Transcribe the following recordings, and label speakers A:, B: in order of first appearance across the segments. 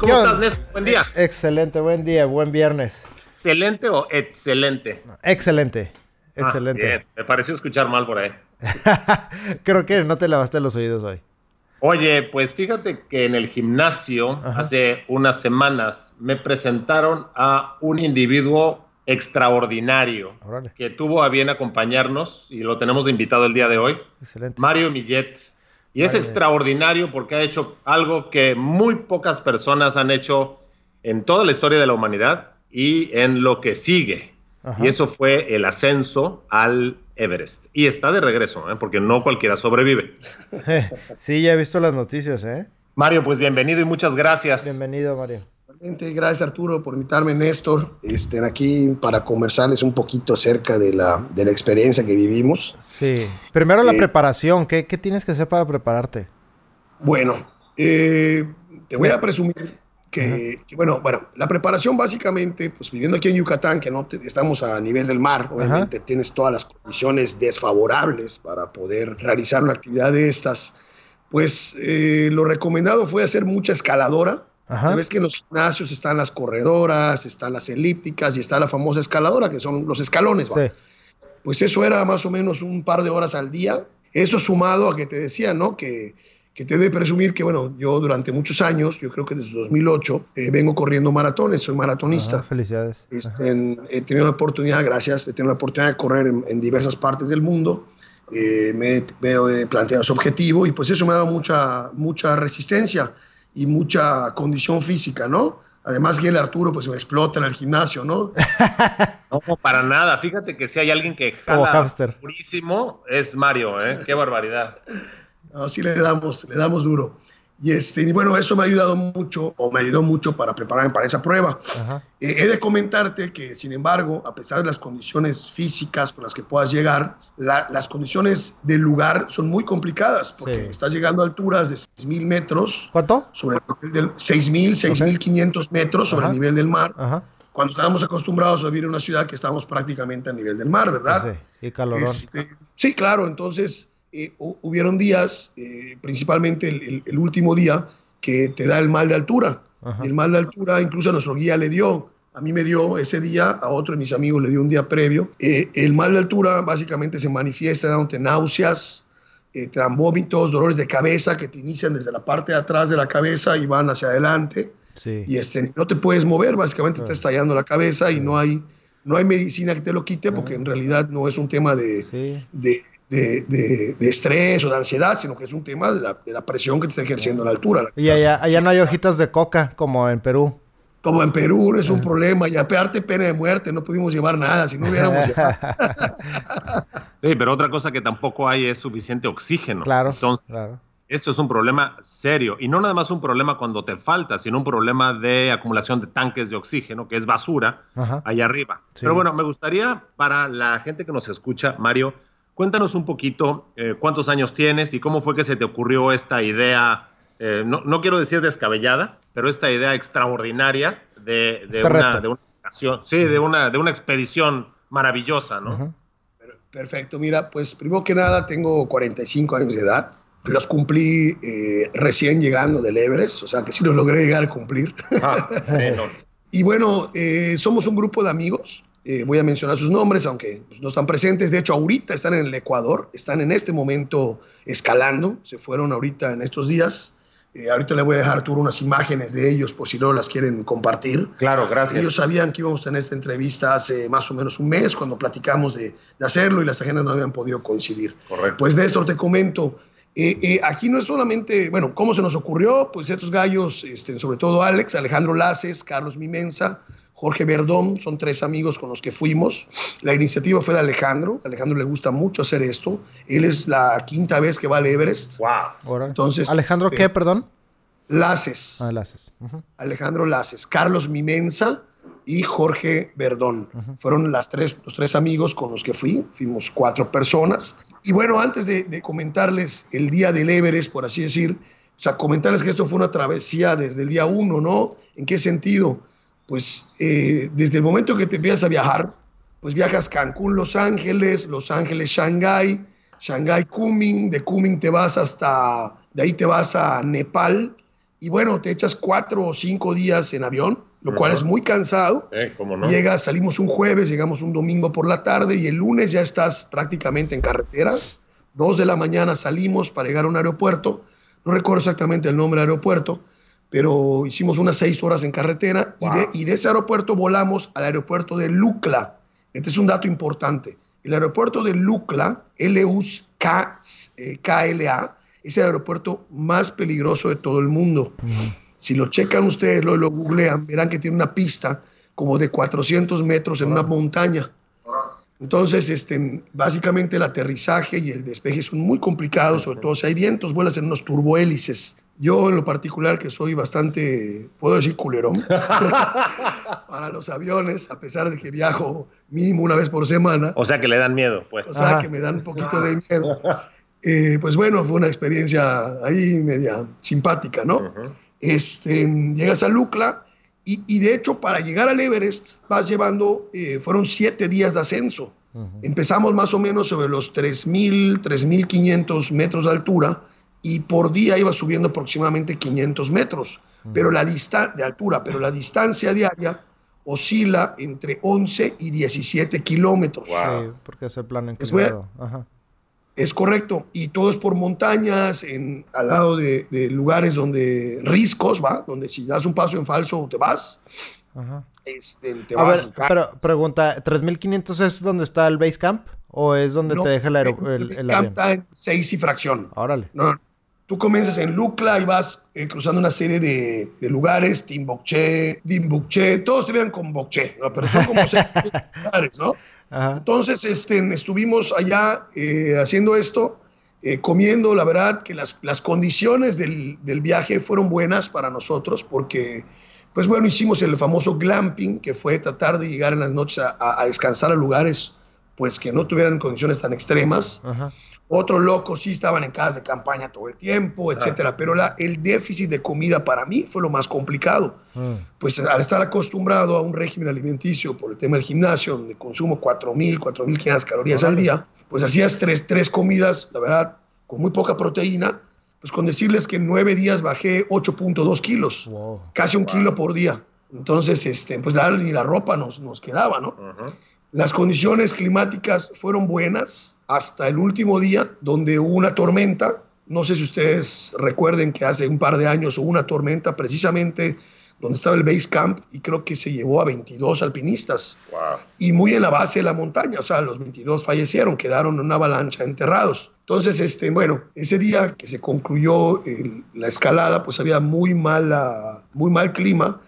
A: ¿Cómo estás, Néstor? Buen día.
B: Excelente, buen día, buen viernes.
A: ¿Excelente o excelente?
B: Excelente,
A: Ah,
B: excelente.
A: bien. Me pareció escuchar mal por ahí.
B: Creo que no te lavaste los oídos hoy.
A: Oye, pues fíjate que en el gimnasio
B: Ajá.
A: hace unas semanas me presentaron a un individuo extraordinario
B: Órale,
A: que tuvo a bien acompañarnos y lo tenemos de invitado el día de hoy,
B: excelente.
A: Mario Millet. Y es extraordinario porque ha hecho algo que muy pocas personas han hecho en toda la historia de la humanidad y en lo que sigue.
B: Ajá.
A: Y eso fue el ascenso al Everest. Y está de regreso, ¿eh? porque no cualquiera sobrevive.
B: Sí, ya he visto las noticias, ¿eh?
A: Mario, pues bienvenido y muchas gracias.
B: Bienvenido, Mario.
C: Gracias Arturo por invitarme, Néstor, estén aquí para conversarles un poquito acerca de la, de la experiencia que vivimos.
B: Sí. Primero la
C: Eh,
B: preparación. ¿Qué, qué tienes que hacer para prepararte?
C: Bueno, eh, te voy a presumir que, que, bueno, bueno, la preparación básicamente, pues viviendo aquí en Yucatán, que no te- estamos a nivel del mar, obviamente tienes todas las condiciones desfavorables para poder realizar una actividad de estas, pues eh, lo recomendado fue hacer mucha escaladora.
B: Ajá.
C: Ves que en los gimnasios están las corredoras, están las elípticas y está la famosa escaladora, que son los escalones.
B: Sí.
C: Pues eso era más o menos un par de horas al día. Eso sumado a que te decía, ¿no? Que, que te he de presumir que, bueno, yo durante muchos años, yo creo que desde 2008, eh, vengo corriendo maratones, soy maratonista.
B: Ajá, felicidades.
C: Este, en- he tenido la oportunidad, gracias, he tenido la oportunidad de correr en, en diversas partes del mundo. Eh, me, me he planteado ese objetivo y pues eso me ha dado mucha, mucha resistencia y mucha condición física, ¿no? Además que el Arturo pues me explota en el gimnasio, ¿no?
A: No, para nada. Fíjate que si hay alguien que
B: Como
A: jala durísimo, es Mario, ¿eh? Qué barbaridad.
C: Así le damos, le damos duro. Y, este, y bueno, eso me ha ayudado mucho, o me ayudó mucho para prepararme para esa prueba. Eh, he de comentarte que, sin embargo, a pesar de las condiciones físicas con las que puedas llegar, la- las condiciones del lugar son muy complicadas, porque
B: Sí.
C: estás llegando a alturas de 6.000 metros
B: ¿Cuánto?
C: sobre el nivel del 6.000, 6.500 metros sobre
B: Ajá.
C: el nivel del mar,
B: Ajá.
C: cuando estábamos acostumbrados a vivir en una ciudad que estábamos prácticamente a nivel del mar, ¿verdad?
B: Sí. Y calorón.
C: Este, sí, claro, entonces eh, hu- hubieron días, eh, principalmente el, el- el último día, que te da el mal de altura.
B: Ajá.
C: El mal de altura incluso a nuestro guía le dio. A mí me dio ese día, a otro de mis amigos le dio un día previo. Eh, el mal de altura básicamente se manifiesta dándote náuseas, eh, te dan vómitos, dolores de cabeza que te inician desde la parte de atrás de la cabeza y van hacia adelante.
B: Sí.
C: Y este, no te puedes mover, básicamente te
B: Claro.
C: está estallando la cabeza y no hay, no hay medicina que te lo quite porque en realidad no es un tema de,
B: Sí.
C: de, de- de- de estrés o de ansiedad, sino que es un tema de la, de la presión que te está ejerciendo la altura.
B: Y allá, allá no hay hojitas de coca como en Perú.
C: Como en Perú es un problema, y aparte pena de muerte, no pudimos llevar nada, si no hubiéramos llevado.
A: Sí, pero otra cosa que tampoco hay es suficiente oxígeno.
B: Claro,
A: Entonces,
B: claro.
A: esto es un problema serio. Y no nada más un problema cuando te falta, sino un problema de acumulación de tanques de oxígeno, que es basura,
B: Ajá.
A: allá arriba.
B: Sí.
A: Pero bueno, me gustaría para la gente que nos escucha, Mario, cuéntanos un poquito eh, cuántos años tienes y cómo fue que se te ocurrió esta idea, eh, no, no quiero decir descabellada, pero esta idea extraordinaria de, de una, de una ocasión, sí, de una, de una expedición maravillosa, ¿no?
C: Perfecto, mira, pues primero que nada tengo 45 años de edad. Los cumplí eh, recién llegando del Everest, o sea que sí los logré llegar a cumplir.
A: Ah, sí, no.
C: Y bueno, eh, somos un grupo de amigos. Eh, voy a mencionar sus nombres, aunque pues, no están presentes. De hecho, ahorita están en el Ecuador, están en este momento escalando. Se fueron ahorita en estos días. Eh, ahorita le voy a dejar a Arturo unas imágenes de ellos por si no las quieren compartir.
A: Claro, gracias.
C: Ellos sabían que íbamos a tener esta entrevista hace más o menos un mes cuando platicamos de, de hacerlo y las agendas no habían podido coincidir.
A: Correcto.
C: Pues Néstor, te comento, eh, eh, aquí no es solamente, bueno, ¿cómo se nos ocurrió? Pues estos gallos, este, sobre todo Alex, Alejandro Laces, Carlos Mimensa, Jorge Verdón, son tres amigos con los que fuimos. La iniciativa fue de Alejandro, a Alejandro le gusta mucho hacer esto. Él es la quinta vez que va al Everest.
A: Wow.
C: Entonces,
B: Alejandro,
C: este,
B: ¿qué? Perdón.
C: Laces.
B: Ah, Laces.
C: Alejandro Laces. Carlos Mimensa y Jorge Verdón. Fueron las tres, los tres amigos con los que fui. Fuimos cuatro personas. Y bueno, antes de, de comentarles el día del Everest, por así decir, o sea, comentarles que esto fue una travesía desde el día uno, ¿no? ¿En qué sentido? Pues eh, desde el momento que te empiezas a viajar, pues viajas Cancún, Los Ángeles, Los Ángeles, Shanghái, Shanghái, Kunming, de Kunming te vas hasta, de ahí te vas a Nepal, y bueno, te echas cuatro o cinco días en avión, lo cual es muy cansado.
A: Eh, ¿cómo no?
C: Llegas, salimos un jueves, llegamos un domingo por la tarde y el lunes ya estás prácticamente en carretera. Dos de la mañana salimos para llegar a un aeropuerto no recuerdo exactamente el nombre del aeropuerto, pero hicimos unas seis horas en carretera y, de, y, de, ese aeropuerto volamos al aeropuerto de Lukla. Este es un dato importante. El aeropuerto de Lukla, L-U-K-L-A, es el aeropuerto más peligroso de todo el mundo. Uh -huh. Si lo checan ustedes, lo, lo, googlean, verán que tiene una pista como de 400 metros en uh -huh. una montaña. Entonces, este, básicamente el aterrizaje y el despeje son muy complicados, sobre todo si hay vientos, vuelas en unos turbohélices. Yo en lo particular, que soy bastante, puedo decir culerón, para los aviones, a pesar de que viajo mínimo una vez por semana.
A: O sea que le dan miedo, pues.
C: O sea que me dan un poquito de miedo. Eh, pues bueno, fue una experiencia ahí media simpática, ¿no? Uh -huh. este, llegas a Lucla y, y, de hecho para llegar al Everest vas llevando, eh, fueron siete días de ascenso. Uh -huh. Empezamos más o menos sobre los 3.000, 3.500 metros de altura y por día iba subiendo aproximadamente 500 metros pero la de altura, pero la distancia diaria oscila entre 11 y 17 kilómetros.
B: Wow. Sí, porque es el plano inclinado. Ajá.
C: Es correcto, y todo es por montañas, en, al lado de, de, lugares donde riscos, ¿va? Donde si das un paso en falso te vas.
B: Ajá.
C: Este, te
B: a
C: vas
B: ver, pero pregunta, ¿3500 es donde está el base camp? ¿O es donde
C: no,
B: te deja el, aer el,
C: el, el camp está en 6 y fracción.
B: Órale.
C: No, tú comienzas en Lucla y vas eh, cruzando una serie de, de lugares, Timbukche, Dimbukche, todos te vean con Bokche, ¿no? pero son como seis lugares, ¿no? Ajá. Entonces este, estuvimos allá eh, haciendo esto, eh, comiendo, la verdad que las, las condiciones del, del, viaje fueron buenas para nosotros porque, pues bueno, hicimos el famoso glamping, que fue tratar de llegar en las noches a, a, a descansar a lugares pues que no tuvieran condiciones tan extremas. Ajá. Otros locos sí estaban en casas de campaña todo el tiempo, etcétera. Pero la, el déficit de comida para mí fue lo más complicado. Mm. Pues al estar acostumbrado a un régimen alimenticio por el tema del gimnasio, donde consumo 4.000, 4.500 calorías al día, pues hacías tres, tres comidas, la verdad, con muy poca proteína. Pues con decirles que en nueve días bajé 8.2 kilos, wow. casi un wow. kilo por día. Entonces, este, pues ni la ropa nos, nos quedaba, ¿no? Uh -huh. Las condiciones climáticas fueron buenas hasta el último día, donde hubo una tormenta. No sé si ustedes recuerden que hace un par de años hubo una tormenta precisamente donde estaba el base camp y creo que se llevó a 22 alpinistas.
A: Wow.
C: Y muy en la base de la montaña, o sea, los 22 fallecieron, quedaron en una avalancha enterrados. Entonces, este, bueno, ese día que se concluyó el, la escalada, pues había muy, mala, muy mal clima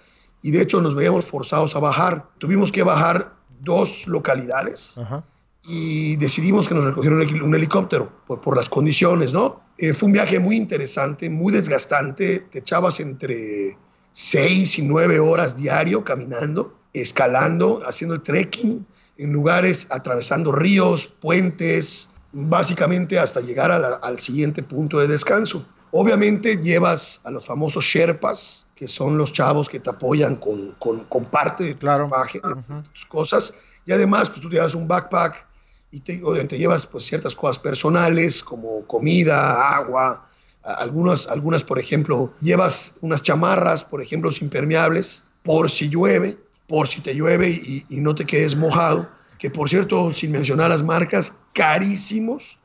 C: y de hecho nos veíamos forzados a bajar. Tuvimos que bajar dos localidades Ajá. y decidimos que nos recogieron un helicóptero por, por las condiciones, ¿no? Eh, fue un viaje muy interesante, muy desgastante. Te echabas entre seis y nueve horas diario caminando, escalando, haciendo el trekking en lugares, atravesando ríos, puentes, básicamente hasta llegar la, al siguiente punto de descanso. Obviamente llevas a los famosos Sherpas, que son los chavos que te apoyan con, con, con parte de tu
B: claro.
C: de uh -huh. tus cosas. Y además, pues tú te llevas un backpack y te, te llevas pues, ciertas cosas personales como comida, agua, algunas, algunas, por ejemplo, llevas unas chamarras, por ejemplo, impermeables, por si llueve, por si te llueve y, y no te quedes mojado, que por cierto, sin mencionar las marcas, carísimos,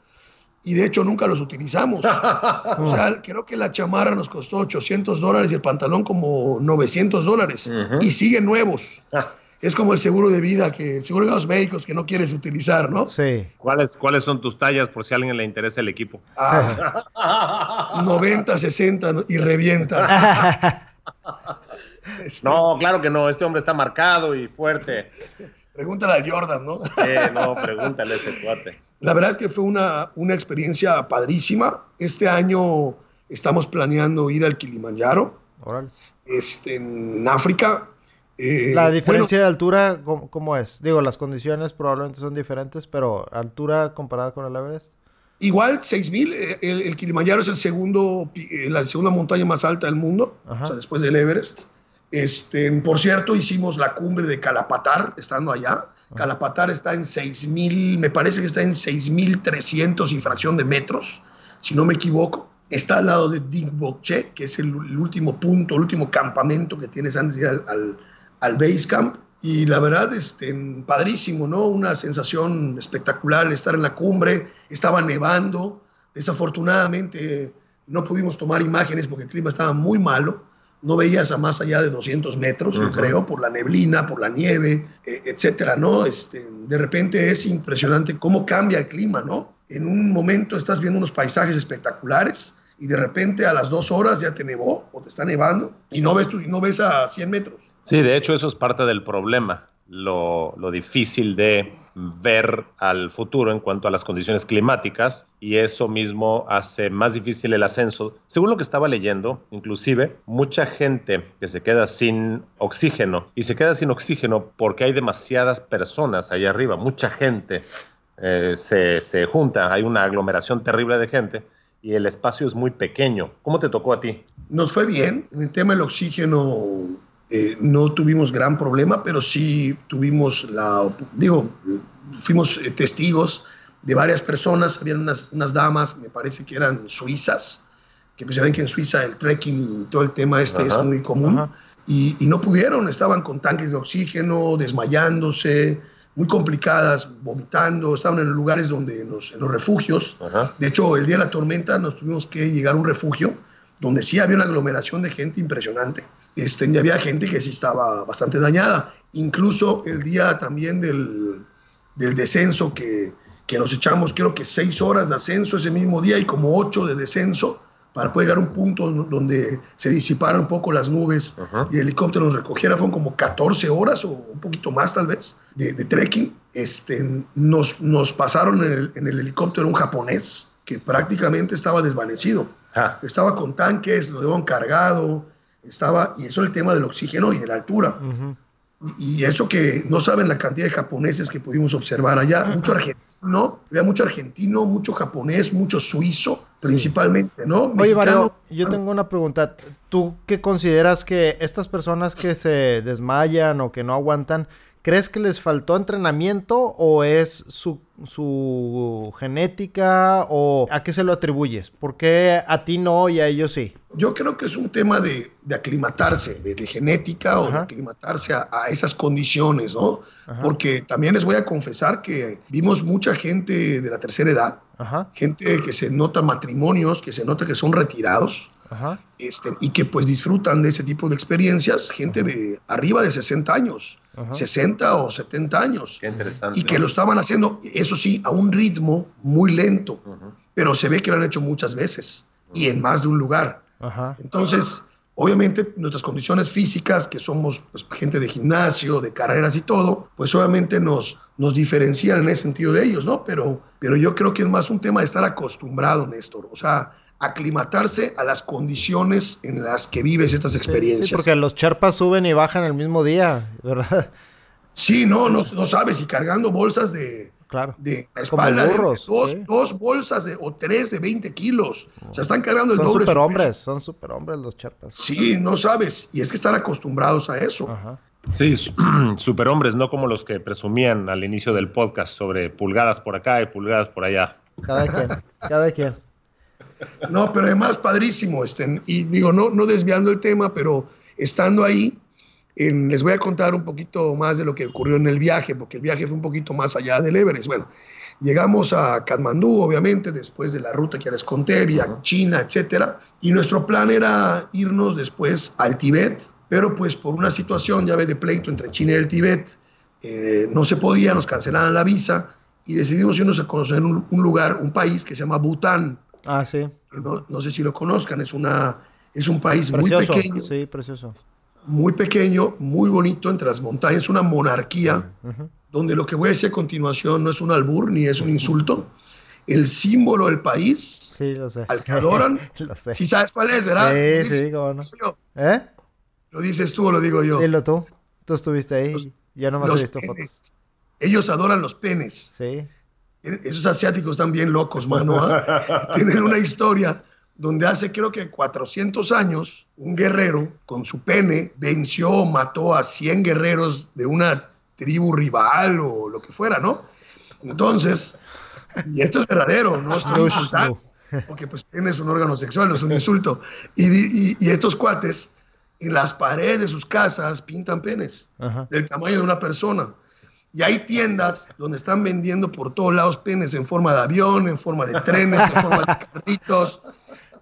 C: y de hecho nunca los utilizamos. o sea, creo que la chamarra nos costó 800 dólares y el pantalón como 900 dólares. Uh -huh. Y siguen nuevos. es como el seguro de vida, que el seguro de los médicos que no quieres utilizar, ¿no?
B: Sí.
A: ¿Cuáles, ¿Cuáles son tus tallas por si a alguien le interesa el equipo?
C: Ah, 90, 60 y revienta.
A: este... No, claro que no. Este hombre está marcado y fuerte.
C: Pregúntale a Jordan, ¿no?
A: Eh, no, pregúntale a ese cuate.
C: La verdad es que fue una, una experiencia padrísima. Este año estamos planeando ir al Kilimanjaro, este, en África.
B: Eh, ¿La diferencia de altura ¿cómo, es? Digo, las condiciones probablemente son diferentes, pero altura comparada con el Everest.
C: Igual, 6000, eh, el, el, Kilimanjaro es el segundo, eh, la segunda montaña más alta del mundo, o sea, después del Everest. Este, por cierto, hicimos la cumbre de Calapatar estando allá. Calapatar está en 6000, me parece que está en 6300 y fracción de metros, si no me equivoco. Está al lado de Digbokche, que es el, último punto, el último campamento que tienes antes de ir al, al, base camp. Y la verdad, este, padrísimo, ¿no? Una sensación espectacular estar en la cumbre. Estaba nevando. Desafortunadamente no pudimos tomar imágenes porque el clima estaba muy malo. No veías a más allá de 200 metros, yo creo, por la neblina, por la nieve, e, etcétera, ¿no? Este, de repente es impresionante cómo cambia el clima, ¿no? En un momento estás viendo unos paisajes espectaculares y de repente a las dos horas ya te nevó o te está nevando y no ves, tú, no ves a 100 metros.
A: Sí, de hecho eso es parte del problema, lo, lo difícil de ver al futuro en cuanto a las condiciones climáticas y eso mismo hace más difícil el ascenso. Según lo que estaba leyendo, inclusive mucha gente que se queda sin oxígeno y se queda sin oxígeno porque hay demasiadas personas ahí arriba, mucha gente eh, se, se junta, hay una aglomeración terrible de gente y el espacio es muy pequeño. ¿Cómo te tocó a ti?
C: Nos fue bien. En el tema del oxígeno eh, no tuvimos gran problema, pero sí tuvimos la, digo, fuimos eh, testigos de varias personas, habían unas, unas damas, me parece que eran suizas, que pues ya que en Suiza el trekking y todo el tema este es muy común, y, y, no pudieron, estaban con tanques de oxígeno, desmayándose, muy complicadas, vomitando, estaban en lugares donde, en los, refugios. De hecho, el día de la tormenta nos tuvimos que llegar a un refugio donde sí había una aglomeración de gente impresionante. Este, y había gente que sí estaba bastante dañada. Incluso el día también del, del descenso que, que nos echamos, creo que seis horas de ascenso ese mismo día y como ocho de descenso para poder llegar a un punto donde se disiparan un poco las nubes y el helicóptero nos recogiera. Fueron como 14 horas o un poquito más tal vez de, trekking. Este, nos, nos pasaron en el, en el, helicóptero un japonés que prácticamente estaba desvanecido. Ah. Estaba con tanques, lo llevaban cargado, estaba, y eso es el tema del oxígeno y de la altura. y, y, eso que no saben la cantidad de japoneses que pudimos observar allá, mucho argentino ¿no? Había mucho argentino, mucho japonés, mucho suizo, principalmente, ¿no?
B: Oye, Mario, yo tengo una pregunta. ¿Tú qué consideras que estas personas que se desmayan o que no aguantan, ¿crees que les faltó entrenamiento o es su su genética o a qué se lo atribuyes? ¿Por qué a ti no y a ellos sí?
C: Yo creo que es un tema de, aclimatarse, de, genética o de aclimatarse a, esas condiciones, ¿no? Porque también les voy a confesar que vimos mucha gente de la tercera edad, gente que se nota matrimonios, que se nota que son retirados, Este, y que pues disfrutan de ese tipo de experiencias, gente de arriba de 60 años, 60 o 70 años.
A: Qué interesante.
C: Y que lo estaban haciendo, eso sí, a un ritmo muy lento, pero se ve que lo han hecho muchas veces y en más de un lugar. Entonces, obviamente nuestras condiciones físicas, que somos pues, gente de gimnasio, de carreras y todo, pues obviamente nos, nos diferencian en ese sentido de ellos, ¿no? Pero, pero yo creo que es más un tema de estar acostumbrado, Néstor. O sea, aclimatarse a las condiciones en las que vives estas experiencias. Sí,
B: porque los charpas suben y bajan el mismo día, ¿verdad?
C: Sí, no, no, no sabes, y cargando bolsas de,
B: claro.
C: de la espalda, dos, dos, bolsas de, o tres de 20 kilos. O sea, están cargando el
B: son
C: doble.
B: Superhombres, son superhombres los charpas.
C: Sí, no sabes, y es que están acostumbrados a eso. Ajá.
A: Sí, superhombres, no como los que presumían al inicio del podcast sobre pulgadas por acá y pulgadas por allá.
B: Cada quien, cada quien.
C: No, pero además padrísimo, este, y digo, no, no desviando el tema, pero estando ahí, les voy a contar un poquito más de lo que ocurrió en el viaje, porque el viaje fue un poquito más allá del Everest. Bueno, llegamos a Katmandú, obviamente, después de la ruta que ya les conté, vía China, etcétera, y nuestro plan era irnos después al Tíbet, pero pues por una situación, ya de pleito entre China y el Tíbet, eh, no se podía, nos cancelaban la visa y decidimos irnos a conocer un, lugar, un país que se llama Bután.
B: Ah, sí.
C: No, sé si lo conozcan, es, una, es un país muy pequeño.
B: Sí, precioso.
C: Muy pequeño, muy bonito entre las montañas, una monarquía, donde lo que voy a decir a continuación no es un albur ni es un insulto. el símbolo del país.
B: Sí, lo sé.
C: Al que adoran.
B: lo sé.
C: Sí sabes cuál es, ¿verdad?
B: Sí, sí, cómo no. ¿Eh?
C: ¿Lo dices tú o lo digo yo?
B: Dilo tú. Tú estuviste ahí. Los, yo nomás he visto
C: penes.
B: fotos.
C: Ellos adoran los penes.
B: Sí.
C: Esos asiáticos están bien locos, mano. ¿eh? Tienen una historia donde hace creo que 400 años un guerrero con su pene venció, mató a 100 guerreros de una tribu rival o lo que fuera, ¿no? Entonces, y esto es verdadero, no estoy insultando, porque pues pene es un órgano sexual, no es un insulto. Y, y, y estos cuates en las paredes de sus casas pintan penes Ajá. del tamaño de una persona. Y hay tiendas donde están vendiendo por todos lados penes en forma de avión, en forma de trenes, en forma de carritos.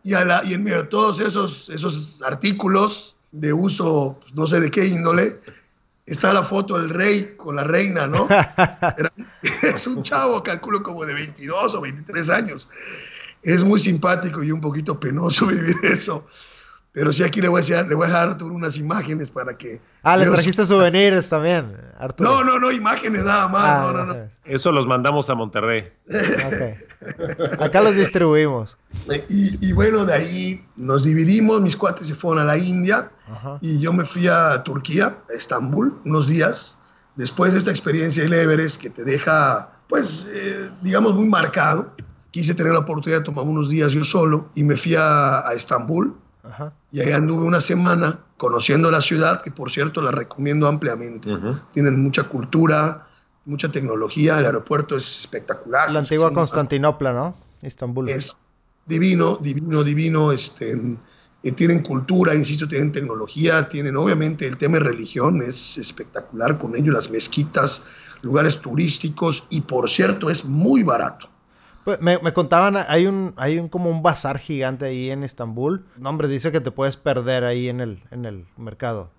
C: Y, a la, y en medio de todos esos, esos artículos de uso, pues, no sé de qué índole, está la foto del rey con la reina, ¿no? Era, es un chavo, calculo como de 22 o 23 años. Es muy simpático y un poquito penoso vivir eso. Pero sí aquí le voy a decir, le voy a dejar a Arturo unas imágenes para que...
B: Ah, le trajiste souvenirs también, Arturo.
C: No, no, no, imágenes nada más. Ah, no, no, no.
A: Eso los mandamos a Monterrey.
B: Okay. Acá los distribuimos.
C: Y, y, bueno, de ahí nos dividimos, mis cuates se fueron a la India Ajá. y yo me fui a Turquía, a Estambul, unos días. Después de esta experiencia del Everest que te deja, pues, eh, digamos, muy marcado, quise tener la oportunidad de tomar unos días yo solo y me fui a, a Estambul Ajá. Y ahí anduve una semana conociendo la ciudad, que por cierto la recomiendo ampliamente. Uh -huh. Tienen mucha cultura, mucha tecnología, el aeropuerto es espectacular.
B: La antigua Constantinopla, ¿no? Estambul.
C: Es divino, divino, divino. Este, eh, tienen cultura, insisto, tienen tecnología, tienen obviamente el tema de religión, es espectacular con ello, las mezquitas, lugares turísticos y por cierto es muy barato.
B: Pues me, me, contaban, hay un, hay un como un bazar gigante ahí en Estambul. No, hombre, dice que te puedes perder ahí en el, en el mercado.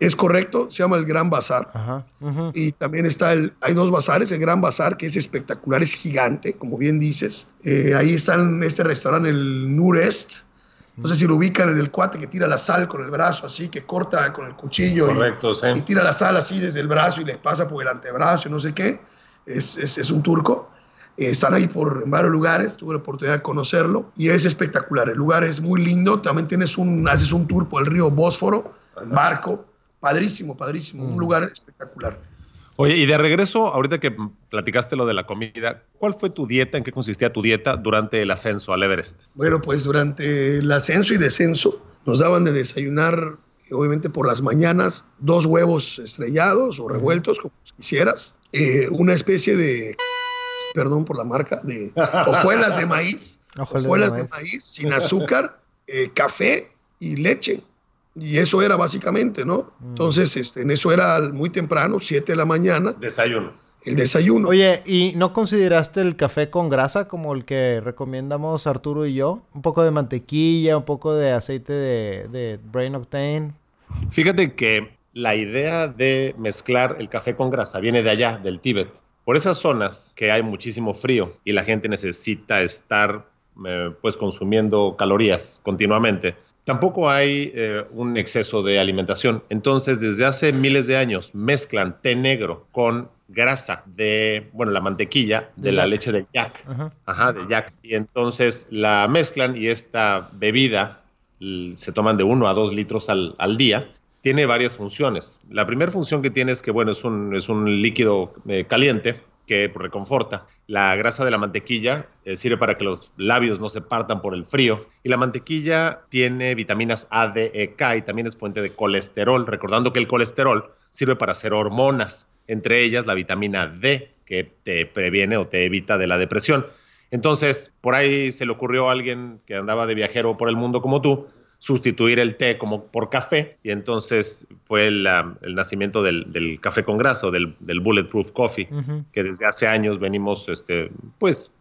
C: Es correcto, se llama el Gran Bazar. Ajá, uh -huh. Y también está el, hay dos bazares, el Gran Bazar, que es espectacular, es gigante, como bien dices. Eh, ahí está en este restaurante, el Nurest. No sé si lo ubican, el cuate que tira la sal con el brazo así, que corta con el cuchillo
A: Correcto,
C: y,
A: sí.
C: y, tira la sal así desde el brazo y les pasa por el antebrazo y no sé qué. Es, es, es un turco. Eh, están ahí por en varios lugares, tuve la oportunidad de conocerlo y es espectacular. El lugar es muy lindo. También tienes un, haces un tour por el río Bósforo, en barco. Padrísimo, padrísimo. Mm. Un lugar espectacular.
A: Oye, y de regreso, ahorita que platicaste lo de la comida, ¿cuál fue tu dieta? ¿En qué consistía tu dieta durante el ascenso al Everest?
C: Bueno, pues durante el ascenso y descenso nos daban de desayunar, obviamente por las mañanas, dos huevos estrellados o revueltos, como quisieras, eh, una especie de perdón por la marca, de hojuelas de maíz, hojuelas de maíz. sin azúcar, eh, café y leche. Y eso era básicamente, ¿no? Mm. Entonces, este, en eso era muy temprano, 7 de la mañana.
A: Desayuno.
C: El desayuno.
B: Oye, ¿y no consideraste el café con grasa como el que recomendamos Arturo y yo? Un poco de mantequilla, un poco de aceite de, de Brain Octane.
A: Fíjate que la idea de mezclar el café con grasa viene de allá, del Tíbet por esas zonas que hay muchísimo frío y la gente necesita estar eh, pues consumiendo calorías continuamente, tampoco hay eh, un exceso de alimentación. Entonces, desde hace miles de años mezclan té negro con grasa de, bueno, la mantequilla de, de la leche de yak. Ajá. Ajá, de yak. Y entonces la mezclan y esta bebida se toman de uno a dos litros al, al día tiene varias funciones. La primera función que tiene es que, bueno, es un, es un líquido eh, caliente que reconforta. La grasa de la mantequilla eh, sirve para que los labios no se partan por el frío. Y la mantequilla tiene vitaminas A, D, E, K y también es fuente de colesterol, recordando que el colesterol sirve para hacer hormonas, entre ellas la vitamina D, que te previene o te evita de la depresión. Entonces, por ahí se le ocurrió a alguien que andaba de viajero por el mundo como tú, sustituir el té como por café y entonces fue el, um, el nacimiento del, del, café con grasa, del, del Bulletproof Coffee, uh -huh. que desde hace años venimos este, pues,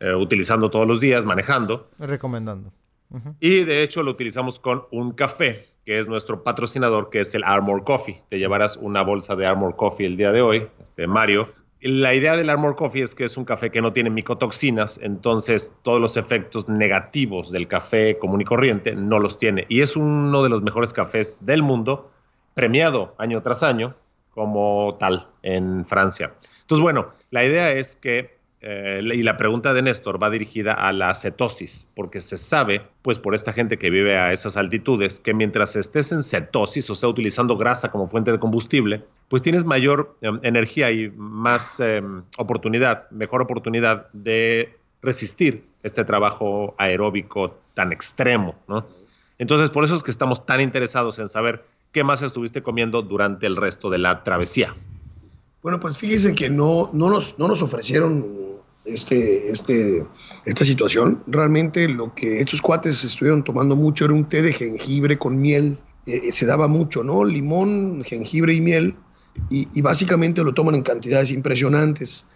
A: eh, utilizando todos los días, manejando.
B: Recomendando. Uh -huh.
A: Y de hecho lo utilizamos con un café, que es nuestro patrocinador, que es el Armor Coffee. Te llevarás una bolsa de Armor Coffee el día de hoy, este, Mario. La idea del Armor Coffee es que es un café que no tiene micotoxinas, entonces todos los efectos negativos del café común y corriente no los tiene. Y es uno de los mejores cafés del mundo, premiado año tras año como tal en Francia. Entonces, bueno, la idea es que eh, y la pregunta de Néstor va dirigida a la cetosis, porque se sabe, pues por esta gente que vive a esas altitudes, que mientras estés en cetosis, o sea, utilizando grasa como fuente de combustible, pues tienes mayor em, energía y más em, oportunidad, mejor oportunidad de resistir este trabajo aeróbico tan extremo, ¿no? Entonces, por eso es que estamos tan interesados en saber qué más estuviste comiendo durante el resto de la travesía.
C: Bueno, pues fíjense que no, no, nos, no nos ofrecieron este, este, esta situación. Realmente lo que estos cuates estuvieron tomando mucho era un té de jengibre con miel. Eh, se daba mucho, ¿no? Limón, jengibre y miel. Y, básicamente lo toman en cantidades impresionantes.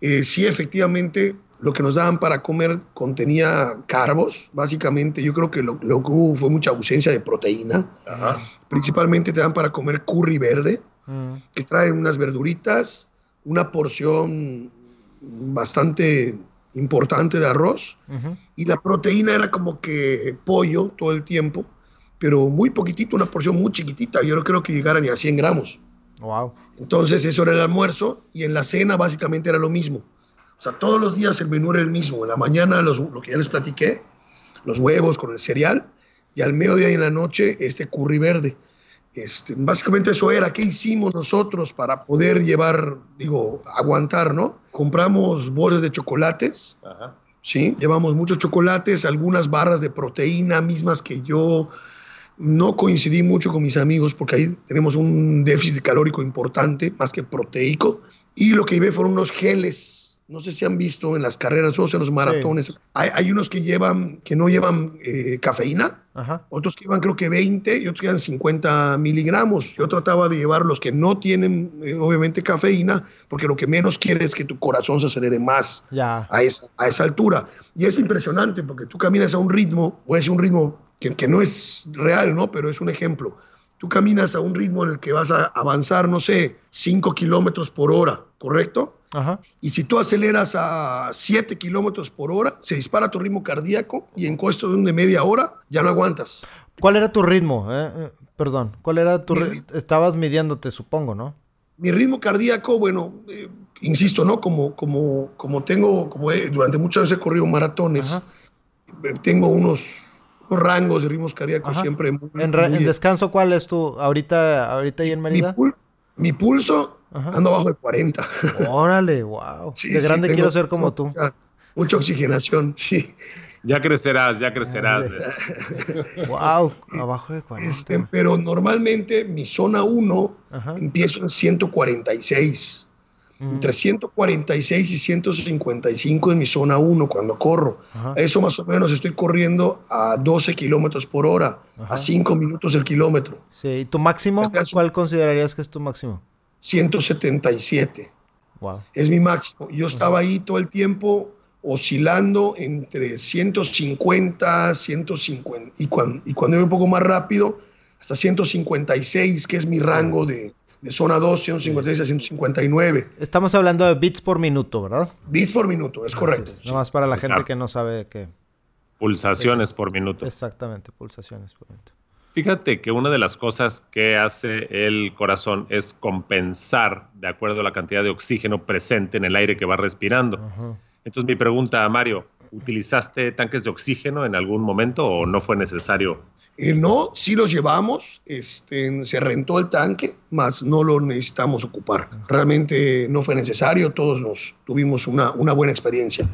C: Eh, sí, efectivamente, lo que nos daban para comer contenía carbos, básicamente. Yo creo que lo, lo que hubo fue mucha ausencia de proteína. Principalmente te dan para comer curry verde que trae unas verduritas, una porción bastante importante de arroz y la proteína era como que pollo todo el tiempo, pero muy poquitito, una porción muy chiquitita. Yo no creo que llegara ni a 100 gramos.
B: Wow.
C: Entonces eso era el almuerzo y en la cena básicamente era lo mismo. O sea, todos los días el menú era el mismo. En la mañana los, lo que ya les platiqué, los huevos con el cereal y al mediodía y en la noche este curry verde. Este, básicamente eso era, ¿qué hicimos nosotros para poder llevar, digo, aguantar, ¿no? Compramos boles de chocolates, ¿sí? Llevamos muchos chocolates, algunas barras de proteína mismas que yo. No coincidí mucho con mis amigos porque ahí tenemos un déficit calórico importante, más que proteico, y lo que llevé fueron unos geles no sé si han visto en las carreras o en los maratones. Hay, unos que llevan, que no llevan eh, cafeína, otros que llevan creo que 20 y otros que llevan 50 miligramos. Yo trataba de llevar los que no tienen, eh, obviamente, cafeína, porque lo que menos quiere es que tu corazón se acelere más A, esa, a esa altura. Y es impresionante porque tú caminas a un ritmo, o es un ritmo que, que no es real, ¿no? Pero es un ejemplo. Tú caminas a un ritmo en el que vas a avanzar, no sé, 5 kilómetros por hora, ¿correcto? Y si tú aceleras a 7 kilómetros por hora, se dispara tu ritmo cardíaco y en cuestión de, media hora ya no aguantas.
B: ¿Cuál era tu ritmo? Eh, eh, perdón, ¿cuál era tu ritmo? Estabas midiéndote, supongo, ¿no?
C: Mi ritmo cardíaco, bueno, eh, insisto, ¿no? Como, como, como tengo, como durante muchos años he corrido maratones, tengo unos, rangos de ritmos cardíacos siempre
B: muy, ¿En, descanso cuál es tu, ahorita, ahorita ahí en Mérida?
C: mi pulso Ando abajo de 40.
B: Órale, wow. de grande quiero ser como tú.
C: Mucha, oxigenación, sí.
A: Ya crecerás, ya crecerás.
B: wow, abajo de 40.
C: Este, pero normalmente mi zona 1 empiezo en 146. Mm. Entre 146 y 155 en mi zona 1 cuando corro. Eso más o menos estoy corriendo a 12 kilómetros por hora, a 5 minutos el kilómetro.
B: Sí, ¿y tu máximo? ¿Cuál considerarías que es tu máximo?
C: 177. Wow. Es mi máximo. Yo estaba ahí todo el tiempo oscilando entre 150, 150 y cuando, y cuando voy un poco más rápido, hasta 156, que es mi rango de, de zona 2, 156 a 159.
B: Estamos hablando de bits por minuto, ¿verdad?
C: Bits por minuto, es correcto.
B: Nada más para la gente que no sabe qué.
A: Pulsaciones por minuto.
B: Exactamente, pulsaciones por minuto.
A: Fíjate que una de las cosas que hace el corazón es compensar de acuerdo a la cantidad de oxígeno presente en el aire que va respirando. Entonces mi pregunta a Mario, ¿utilizaste tanques de oxígeno en algún momento o no fue necesario?
C: Eh, no, sí los llevamos, este, se rentó el tanque, mas no lo necesitamos ocupar. Realmente no fue necesario, todos nos tuvimos una, una buena experiencia.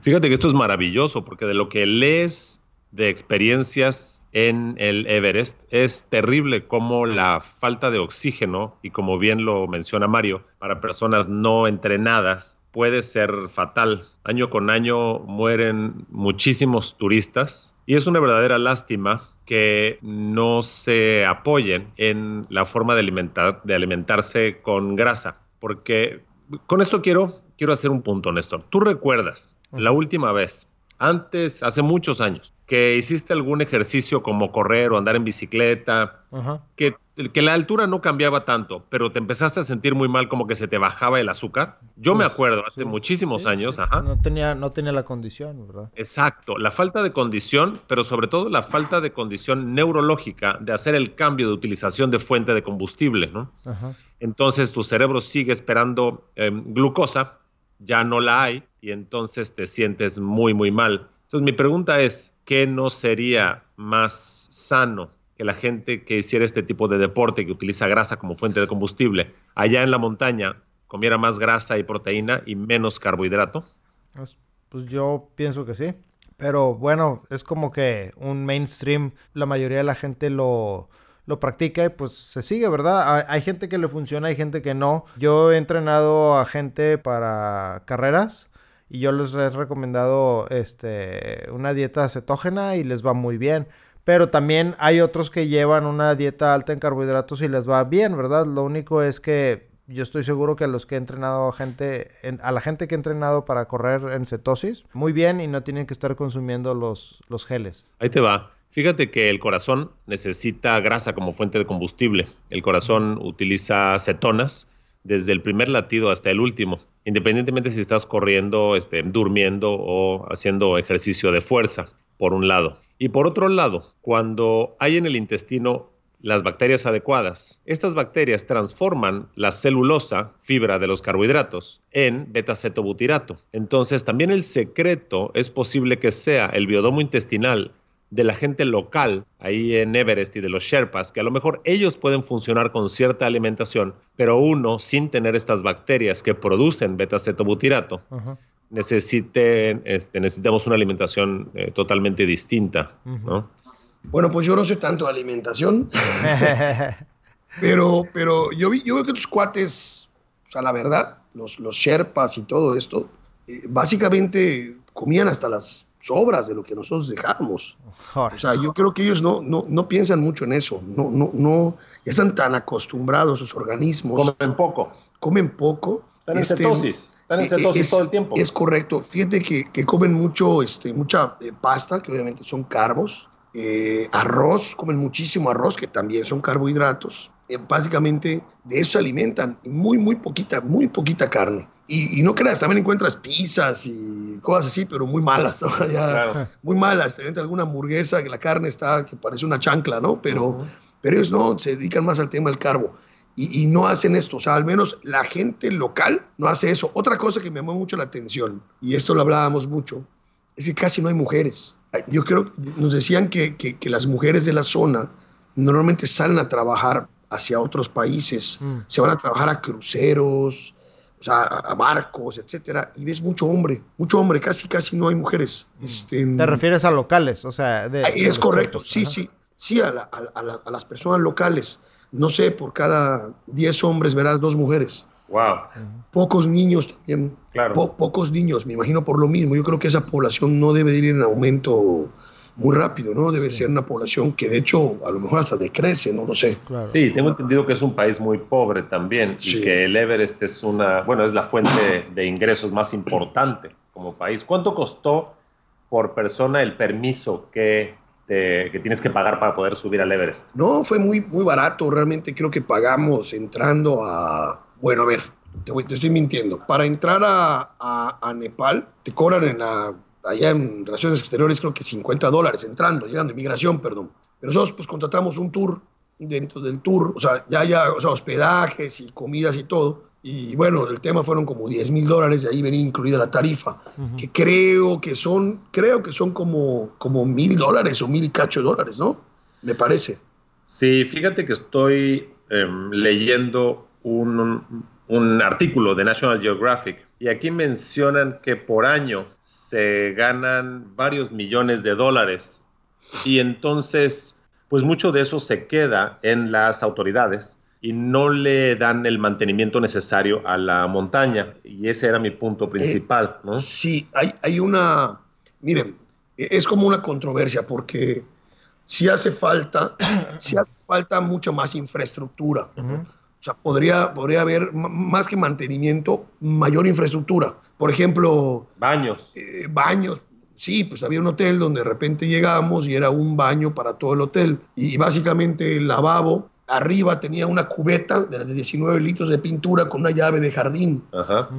A: Fíjate que esto es maravilloso porque de lo que lees de experiencias en el Everest. Es terrible como la falta de oxígeno, y como bien lo menciona Mario, para personas no entrenadas puede ser fatal. Año con año mueren muchísimos turistas y es una verdadera lástima que no se apoyen en la forma de, alimentar, de alimentarse con grasa, porque con esto quiero, quiero hacer un punto, Néstor. ¿Tú recuerdas la última vez antes, hace muchos años, que hiciste algún ejercicio como correr o andar en bicicleta, que, que la altura no cambiaba tanto, pero te empezaste a sentir muy mal como que se te bajaba el azúcar. Yo me acuerdo, hace muchísimos años,
B: No, tenía, no tenía la condición, ¿verdad?
A: Exacto, la falta de condición, pero sobre todo la falta de condición neurológica de hacer el cambio de utilización de fuente de combustible, ¿no? Entonces tu cerebro sigue esperando em, glucosa ya no la hay y entonces te sientes muy, muy mal. Entonces mi pregunta es, ¿qué no sería más sano que la gente que hiciera este tipo de deporte, que utiliza grasa como fuente de combustible, allá en la montaña comiera más grasa y proteína y menos carbohidrato?
B: Pues, pues yo pienso que sí. Pero bueno, es como que un mainstream, la mayoría de la gente lo, lo practica y pues se sigue, ¿verdad? Hay, gente que le funciona, hay gente que no. Yo he entrenado a gente para carreras y yo les he recomendado este, una dieta cetógena y les va muy bien. Pero también hay otros que llevan una dieta alta en carbohidratos y les va bien, ¿verdad? Lo único es que yo estoy seguro que a los que he entrenado a gente, a la gente que he entrenado para correr en cetosis, muy bien y no tienen que estar consumiendo los, los geles.
A: Ahí te va. Fíjate que el corazón necesita grasa como fuente de combustible. El corazón utiliza cetonas desde el primer latido hasta el último, independientemente si estás corriendo, este, durmiendo o haciendo ejercicio de fuerza, por un lado. Y por otro lado, cuando hay en el intestino las bacterias adecuadas, estas bacterias transforman la celulosa, fibra de los carbohidratos, en beta-cetobutirato. Entonces, también el secreto es posible que sea el biodomo intestinal de la gente local ahí en Everest y de los Sherpas, que a lo mejor ellos pueden funcionar con cierta alimentación, pero uno sin tener estas bacterias que producen beta-cetobutirato, necesite, este, necesitamos una alimentación eh, totalmente distinta,
C: Bueno, pues yo no sé tanto de alimentación, pero, pero yo, vi, yo veo que tus cuates, o sea, la verdad, los, los Sherpas y todo esto, eh, básicamente comían hasta las sobras de lo que nosotros dejamos. O sea, yo creo que ellos no, no, no piensan mucho en eso, no, no, no, ya están tan acostumbrados sus organismos.
A: Comen poco.
C: Comen poco.
A: Están en este, cetosis. Están en eh, cetosis todo el tiempo.
C: Es correcto. Fíjate que, que comen mucho, este, mucha eh, pasta, que obviamente son carbos. Eh, arroz, comen muchísimo arroz, que también son carbohidratos. Básicamente de eso se alimentan. Muy, muy poquita, muy poquita carne. Y, no creas, también encuentras pizzas y cosas así, pero muy malas, muy malas. Te venden alguna hamburguesa que la carne está, que parece una chancla, ¿no? Pero, pero ellos no, se dedican más al tema del carbo. Y, no hacen esto, o sea, al menos la gente local no hace eso. Otra cosa que me llamó mucho la atención, y esto lo hablábamos mucho, es que casi no hay mujeres. Yo creo, nos decían que, que, que las mujeres de la zona normalmente salen a trabajar hacia otros países, mm. se van a trabajar a cruceros, o sea, a barcos, etcétera, y ves mucho hombre, mucho hombre, casi, casi no hay mujeres.
B: Mm. Este, ¿Te refieres a locales? O sea,
C: de, es correcto, sí, sí, sí, a, a, las personas locales. No sé, por cada 10 hombres verás dos mujeres.
A: Wow.
C: Pocos niños también.
A: Claro.
C: pocos niños, me imagino por lo mismo. Yo creo que esa población no debe ir en aumento muy rápido, ¿no? Debe ser una población que de hecho a lo mejor hasta decrece, no lo sé.
A: Sí, tengo entendido que es un país muy pobre también y que el Everest es una, bueno, es la fuente de ingresos más importante como país. ¿Cuánto costó por persona el permiso que, te, que tienes que pagar para poder subir al Everest?
C: No, fue muy, muy barato, realmente creo que pagamos entrando a, bueno, a ver, te, te estoy mintiendo, para entrar a, a, a Nepal te cobran en la allá en Relaciones Exteriores creo que 50 dólares entrando, llegando, inmigración, perdón. Pero nosotros pues contratamos un tour dentro del tour, o sea, ya, ya, o sea, hospedajes y comidas y todo. Y bueno, el tema fueron como 10 mil dólares, y ahí venía incluida la tarifa, que creo que son, creo que son como, como mil dólares o mil y cacho dólares, ¿no? Me parece.
A: Sí, fíjate que estoy em, leyendo un, un artículo de National Geographic y aquí mencionan que por año se ganan varios millones de dólares y entonces pues mucho de eso se queda en las autoridades y no le dan el mantenimiento necesario a la montaña y ese era mi punto eh, principal, ¿no?
C: Sí, hay, hay una, miren, es como una controversia porque si hace falta, si hace falta mucha más infraestructura. O sea, podría, podría haber más que mantenimiento, mayor infraestructura. Por ejemplo...
A: Baños.
C: Eh, baños. Sí, pues había un hotel donde de repente llegamos y era un baño para todo el hotel. Y básicamente el lavabo arriba tenía una cubeta de las de 19 litros de pintura con una llave de jardín.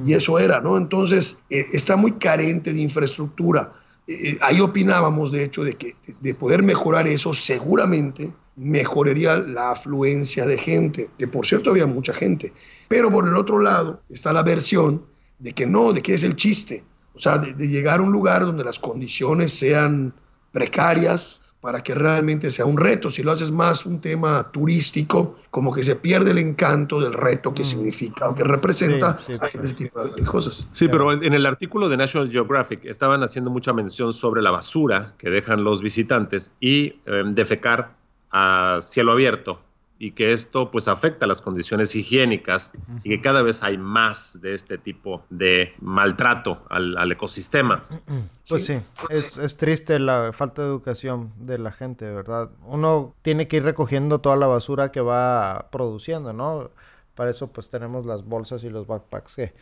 C: Y eso era, ¿no? Entonces, eh, está muy carente de infraestructura. Eh, ahí opinábamos, de hecho, de que de poder mejorar eso, seguramente mejoraría la afluencia de gente, que por cierto había mucha gente. Pero por el otro lado está la versión de que no, de que es el chiste. O sea, de, de llegar a un lugar donde las condiciones sean precarias, para que realmente sea un reto. Si lo haces más un tema turístico, como que se pierde el encanto del reto que mm. significa o que representa hacer ese tipo de cosas.
A: Sí, pero en el artículo de National Geographic estaban haciendo mucha mención sobre la basura que dejan los visitantes y em, defecar a cielo abierto y que esto pues afecta las condiciones higiénicas y que cada vez hay más de este tipo de maltrato al, ecosistema.
B: Pues sí, es, es, triste la falta de educación de la gente, ¿verdad? Uno tiene que ir recogiendo toda la basura que va produciendo, ¿no? Para eso pues tenemos las bolsas y los backpacks que,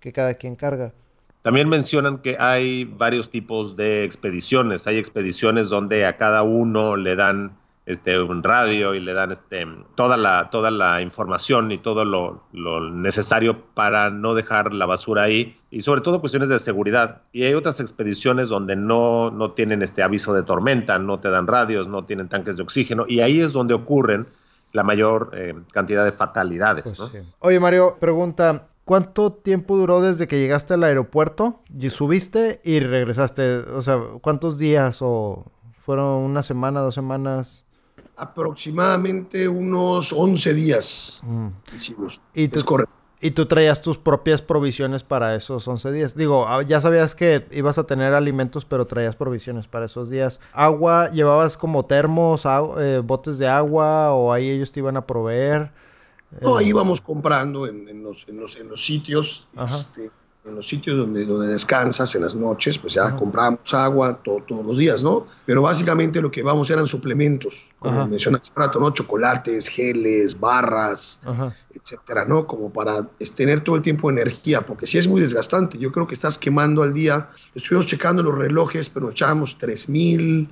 B: que cada quien carga.
A: También mencionan que hay varios tipos de expediciones. Hay expediciones donde a cada uno le dan este, un radio y le dan este, toda, la, toda la información y todo lo, necesario para no dejar la basura ahí y sobre todo cuestiones de seguridad. Y hay otras expediciones donde no, no tienen este aviso de tormenta, no te dan radios, no tienen tanques de oxígeno y ahí es donde ocurren la mayor eh, cantidad de fatalidades. Pues
B: Oye Mario, pregunta, ¿Cuánto tiempo duró desde que llegaste al aeropuerto y subiste y regresaste? O sea, ¿cuántos días o fueron una semana, dos semanas?
C: Aproximadamente unos 11 días mm. hicimos.
B: ¿Y tú, ¿Y tú traías tus propias provisiones para esos 11 días? Digo, ah, ya sabías que ibas a tener alimentos, pero traías provisiones para esos días. ¿Agua? ¿Llevabas como termos, eh, botes de agua o ahí ellos te iban a proveer?
C: No, ahí íbamos comprando en, los, en, los, en los, sitios. Este, en los sitios donde, donde descansas en las noches, pues ya compramos agua todos los días, ¿no? Pero básicamente lo que vamos eran suplementos, como mencionaste hace rato, ¿no? Chocolates, geles, barras, etcétera, ¿no? Como para tener todo el tiempo energía, porque si es muy desgastante. Yo creo que estás quemando al día. Estuvimos checando los relojes, pero echábamos 3.000,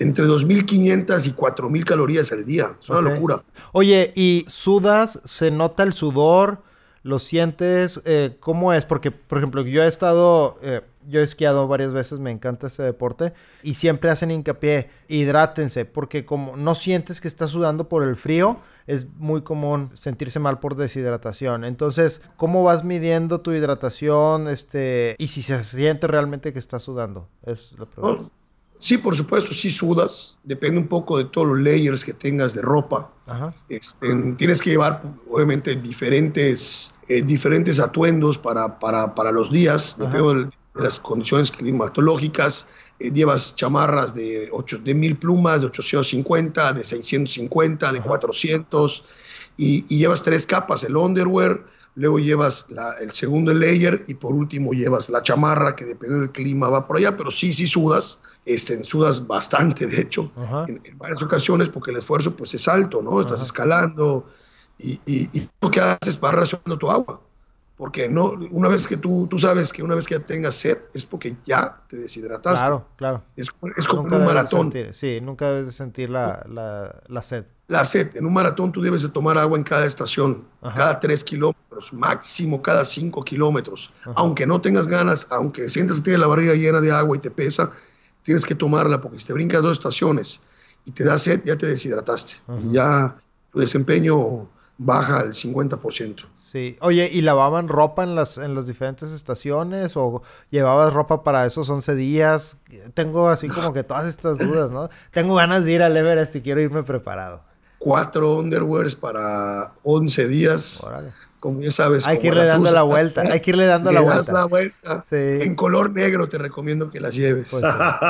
C: entre 2.500 y 4.000 calorías al día. Es una locura.
B: Oye, ¿y sudas? ¿Se nota el sudor? Lo sientes? Eh, ¿Cómo es? Porque, por ejemplo, yo he estado, eh, yo he esquiado varias veces, me encanta ese deporte, y siempre hacen hincapié, hidrátense, porque como no sientes que estás sudando por el frío, es muy común sentirse mal por deshidratación. Entonces, ¿cómo vas midiendo tu hidratación? Este, y si se siente realmente que estás sudando, es la pregunta.
C: Sí, por supuesto, sí sudas. Depende un poco de todos los layers que tengas de ropa. Este, tienes que llevar, obviamente, diferentes, eh, diferentes atuendos para, para, para, los días, depende de las condiciones climatológicas. Eh, llevas chamarras de, 8, de 1000 plumas, de 850, de 650, de 400, y, y, llevas tres capas, el underwear, luego llevas el segundo layer y por último llevas la chamarra, que depende del clima va por allá, pero sí, sí sudas este, sudas bastante, de hecho, en, varias ocasiones, porque el esfuerzo pues es alto, ¿no? Estás escalando y, y, lo que haces vas racionando tu agua. Porque no, una vez que tú, tú sabes que una vez que ya tengas sed es porque ya te deshidrataste.
B: Claro, claro.
C: Es, es como un maratón.
B: sí, nunca debes de sentir la, la, la, sed.
C: La sed. En un maratón tú debes de tomar agua en cada estación, cada tres kilómetros, máximo cada cinco kilómetros. Aunque no tengas ganas, aunque sientas que tienes la barriga llena de agua y te pesa, tienes que tomarla porque si te brincas dos estaciones y te da sed, ya te deshidrataste. Y ya tu desempeño baja al 50%.
B: Sí. Oye, ¿y lavaban ropa en las, en las diferentes estaciones o llevabas ropa para esos 11 días? Tengo así como que todas estas dudas, ¿no? Tengo ganas de ir al Everest y quiero irme preparado.
C: Cuatro underwears para 11 días como ya sabes.
B: Hay que irle dando la vuelta, hay que irle dando la vuelta. la vuelta.
C: En color negro te recomiendo que las lleves. Pues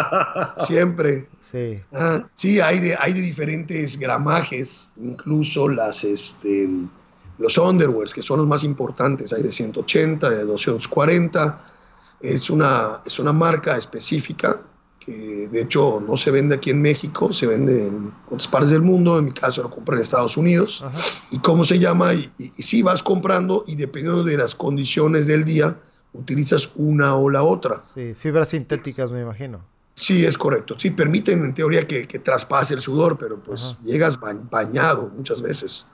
C: Siempre.
B: Sí.
C: Ah, sí, hay de, hay de diferentes gramajes, incluso las, este, los underwears, que son los más importantes. Hay de 180, de 240. Es una, es una marca específica que de hecho no se vende aquí en México, se vende en otras partes del mundo, en mi caso lo compré en Estados Unidos, y cómo se llama, y, si vas comprando y dependiendo de las condiciones del día, utilizas una o la otra.
B: Sí, fibras sintéticas me imagino.
C: Sí, es correcto. Sí, permiten en teoría que, traspase el sudor, pero pues llegas bañado muchas veces.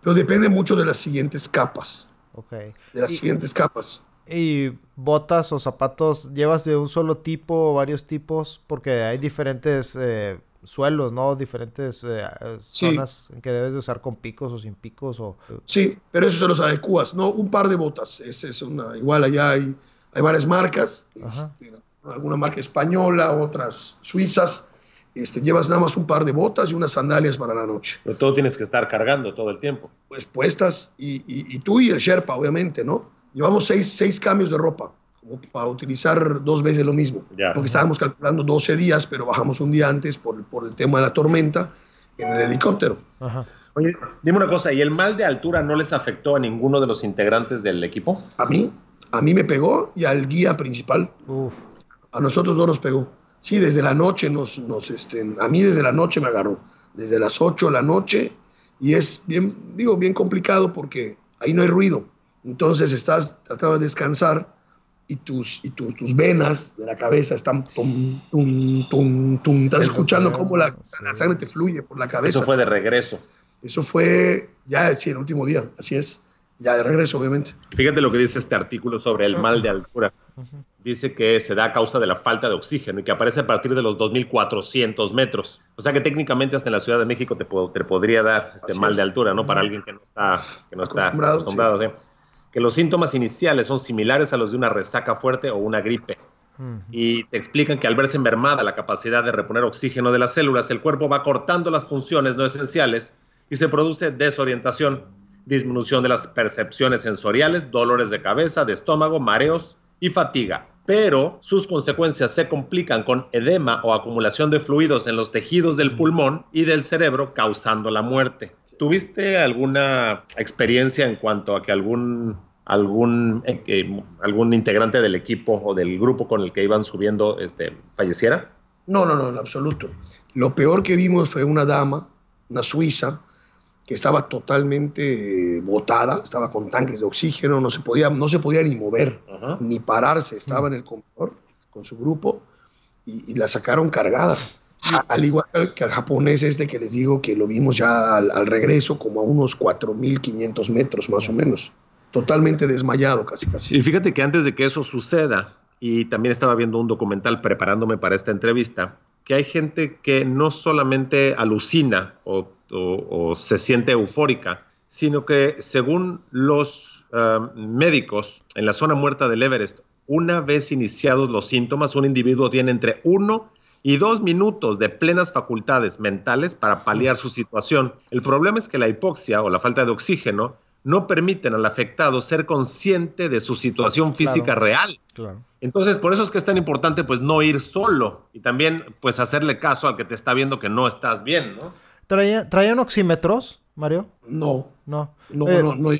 C: Pero depende mucho de las siguientes capas.
B: Okay.
C: De las siguientes capas.
B: ¿Y botas o zapatos llevas de un solo tipo o varios tipos? Porque hay diferentes eh, suelos, ¿no? Diferentes eh, zonas en que debes de usar con picos o sin picos. O...
C: Sí, pero eso se los adecuas, ¿no? Un par de botas. Es, es una, igual allá hay, hay varias marcas, este, alguna marca española, otras suizas. Este, llevas nada más un par de botas y unas sandalias para la noche.
A: Pero todo tienes que estar cargando todo el tiempo.
C: Pues puestas, y, y, y tú y el Sherpa, obviamente, ¿no? Llevamos seis, seis cambios de ropa como para utilizar dos veces lo mismo.
A: Ya.
C: Porque estábamos calculando 12 días, pero bajamos un día antes por, por el tema de la tormenta en el helicóptero.
B: Ajá.
A: Oye, dime una cosa, ¿y el mal de altura no les afectó a ninguno de los integrantes del equipo?
C: A mí, a mí me pegó y al guía principal.
B: Uf.
C: A nosotros no nos pegó. Sí, desde la noche nos, nos este, a mí desde la noche me agarró. Desde las 8 de la noche y es bien, digo, bien complicado porque ahí no hay ruido. Entonces estás tratando de descansar y tus, y tus, tus venas de la cabeza están tum, tum, tum, tum. Estás escuchando cómo la, sangre te fluye por la cabeza.
A: Eso fue de regreso.
C: Eso fue ya, sí, el último día, así es. Ya de regreso, obviamente.
A: Fíjate lo que dice este artículo sobre el mal de altura. Dice que se da a causa de la falta de oxígeno y que aparece a partir de los 2.400 metros. O sea que técnicamente hasta en la Ciudad de México te, te podría dar este
C: Así
A: mal
C: es.
A: de altura, ¿no? Para alguien que no está, que no está
C: Acostumbrado.
A: ¿sí? Que los síntomas iniciales son similares a los de una resaca fuerte o una gripe. Y te explican que al verse mermada la capacidad de reponer oxígeno de las células, el cuerpo va cortando las funciones no esenciales y se produce desorientación, disminución de las percepciones sensoriales, dolores de cabeza, de estómago, mareos y fatiga. Pero sus consecuencias se complican con edema o acumulación de fluidos en los tejidos del pulmón y del cerebro, causando la muerte. ¿Tuviste alguna experiencia en cuanto a que algún algún, eh, algún integrante del equipo o del grupo con el que iban subiendo este, falleciera?
C: No, no, no, en absoluto. Lo peor que vimos fue una dama, una suiza, que estaba totalmente eh, botada, estaba con tanques de oxígeno, no se podía, no se podía ni mover,
A: Ajá.
C: ni pararse, estaba en el comedor con su grupo y, y la sacaron cargada. Al igual que al japonés este que les digo que lo vimos ya al, regreso, como a unos 4.500 metros más o menos. Totalmente desmayado casi casi.
A: Y fíjate que antes de que eso suceda, y también estaba viendo un documental preparándome para esta entrevista, que hay gente que no solamente alucina o, se siente eufórica, sino que según los ah, médicos en la zona muerta del Everest, una vez iniciados los síntomas, un individuo tiene entre uno y dos minutos de plenas facultades mentales para paliar su situación. El problema es que la hipoxia o la falta de oxígeno no permiten al afectado ser consciente de su situación física real.
B: Claro.
A: Entonces, por eso es que es tan importante pues no ir solo y también pues hacerle caso al que te está viendo que no estás bien, ¿no?
B: ¿Traía- ¿Traían oxímetros, Mario?
C: No,
B: No.
C: no,
B: Eh,
C: no.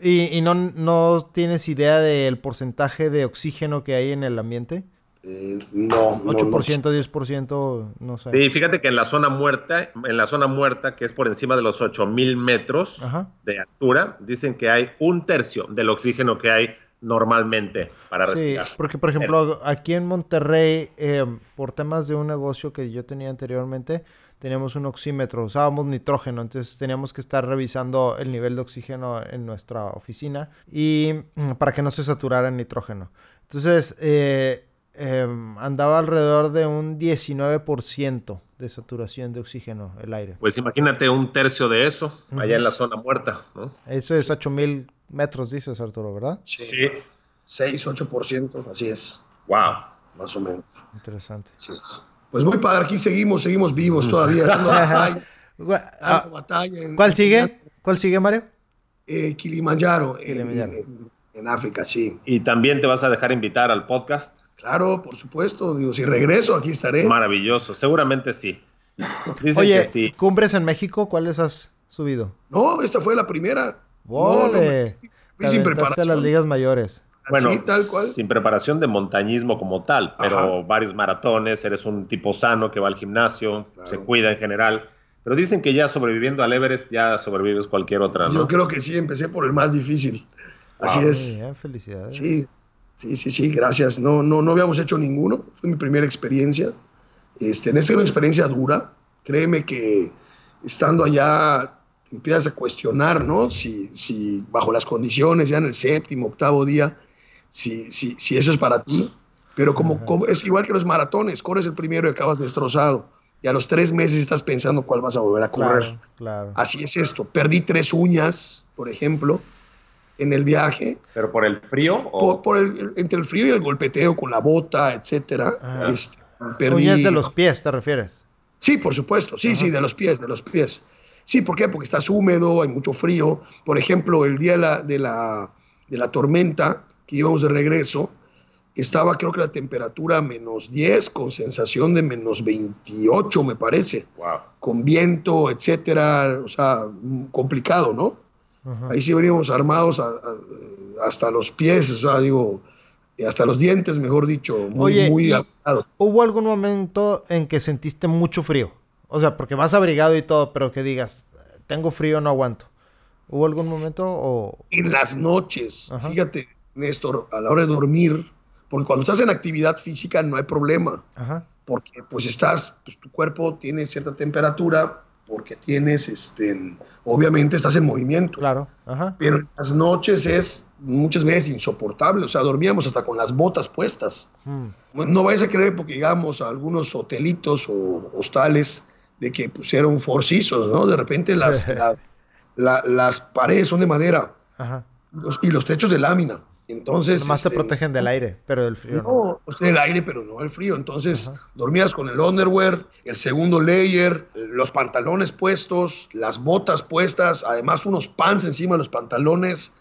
B: ¿Y, y no, no tienes idea del porcentaje de oxígeno que hay en el ambiente?
C: Eh, no, no, no.
B: 8%, 10%, no sé.
A: Sí, fíjate que en la zona muerta, en la zona muerta, que es por encima de los 8000 metros
B: Ajá.
A: de altura, dicen que hay un tercio del oxígeno que hay normalmente para
B: Sí,
A: respirar.
B: porque por ejemplo, aquí en Monterrey, eh, por temas de un negocio que yo tenía anteriormente, teníamos un oxímetro, usábamos nitrógeno, entonces teníamos que estar revisando el nivel de oxígeno en nuestra oficina y mm, para que no se saturara el nitrógeno. Entonces, eh, eh, andaba alrededor de un 19% de saturación de oxígeno el aire.
A: Pues imagínate un tercio de eso allá en la zona muerta, ¿no?
B: Eso es 8000 metros, dices Arturo, ¿verdad?
C: Sí. 6, 8%, así es,
A: Wow.
C: más o menos.
B: Interesante.
C: Así es. Pues muy padre, aquí seguimos, seguimos vivos todavía. dando batalla,
B: Gua-
C: dando
B: ah,
C: batalla en-
B: ¿Cuál sigue? ¿Cuál sigue, Mario?
C: Eh, Kilimanjaro, en-
B: Kilimanjaro.
C: En, en África, sí.
A: Y también te vas a dejar invitar al podcast.
C: Claro, por supuesto. Digo, si regreso, aquí estaré.
A: Maravilloso, seguramente sí. Dicen
B: Oye,
A: que sí.
B: cumbres en México, ¿cuáles has subido?
C: No, esta fue la primera. No, no, sin preparación.
B: las ligas mayores.
A: Bueno,
C: Así, tal cual.
A: sin preparación de montañismo como tal, pero
C: Ajá.
A: varios maratones, eres un tipo sano que va al gimnasio,
C: Claro.
A: se cuida en general. Pero dicen que ya sobreviviendo al Everest ya sobrevives cualquier otra, ¿no?
C: Yo creo que sí, empecé por el más difícil. Así
A: Wow.
C: es.
B: Bien, felicidades.
C: Sí, sí, sí, sí, gracias. No, no, no habíamos hecho ninguno. Fue mi primera experiencia. Este, en esta es una experiencia dura. Créeme que estando allá te empiezas a cuestionar, ¿no? Si, si bajo las condiciones, ya en el séptimo, octavo día, si, si, si eso es para ti. Pero como, como- es igual que los maratones, corres el primero y acabas destrozado. y a los tres meses estás pensando cuál vas a volver a correr.
B: Claro,
C: Así es esto. Perdí tres uñas, por ejemplo, en el viaje.
A: ¿Pero por el frío?
C: Por, el, entre el frío y el golpeteo con la bota, etcétera.
B: Ah. Este, ¿Uñas de los pies te refieres?
C: Sí, por supuesto. Sí, sí, de los pies, de los pies. Sí, ¿por qué? Porque estás húmedo, hay mucho frío. Por ejemplo, el día de la, de la, de la tormenta, que íbamos de regreso, estaba creo que la temperatura menos 10 con sensación de menos 28 me parece,
A: wow.
C: con viento, etcétera, o sea, complicado, ¿no? Ahí sí veníamos armados hasta los pies, o sea, digo, hasta los dientes, mejor dicho, muy,
B: Oye,
C: muy
B: ¿Hubo algún momento en que sentiste mucho frío? O sea, porque vas abrigado y todo, pero que digas, tengo frío, no aguanto. ¿Hubo algún momento o...?
C: En las noches, fíjate, Néstor, a la hora de dormir, porque cuando estás en actividad física no hay problema. Porque pues estás, pues tu cuerpo tiene cierta temperatura, porque tienes, este, obviamente estás en movimiento.
B: Claro.
C: Pero en las noches es muchas veces insoportable. O sea, dormíamos hasta con las botas puestas. Hmm. No vayas a creer porque llegamos a algunos hotelitos o hostales de que pusieron forcizos, ¿no? De repente las, las paredes son de madera y los techos de lámina. Entonces.
B: Más se este, protegen del aire, pero del frío.
C: No, no. del aire, pero no del frío. Entonces, dormías con el underwear, el segundo layer, los pantalones puestos, las botas puestas, además unos pants encima de los pantalones,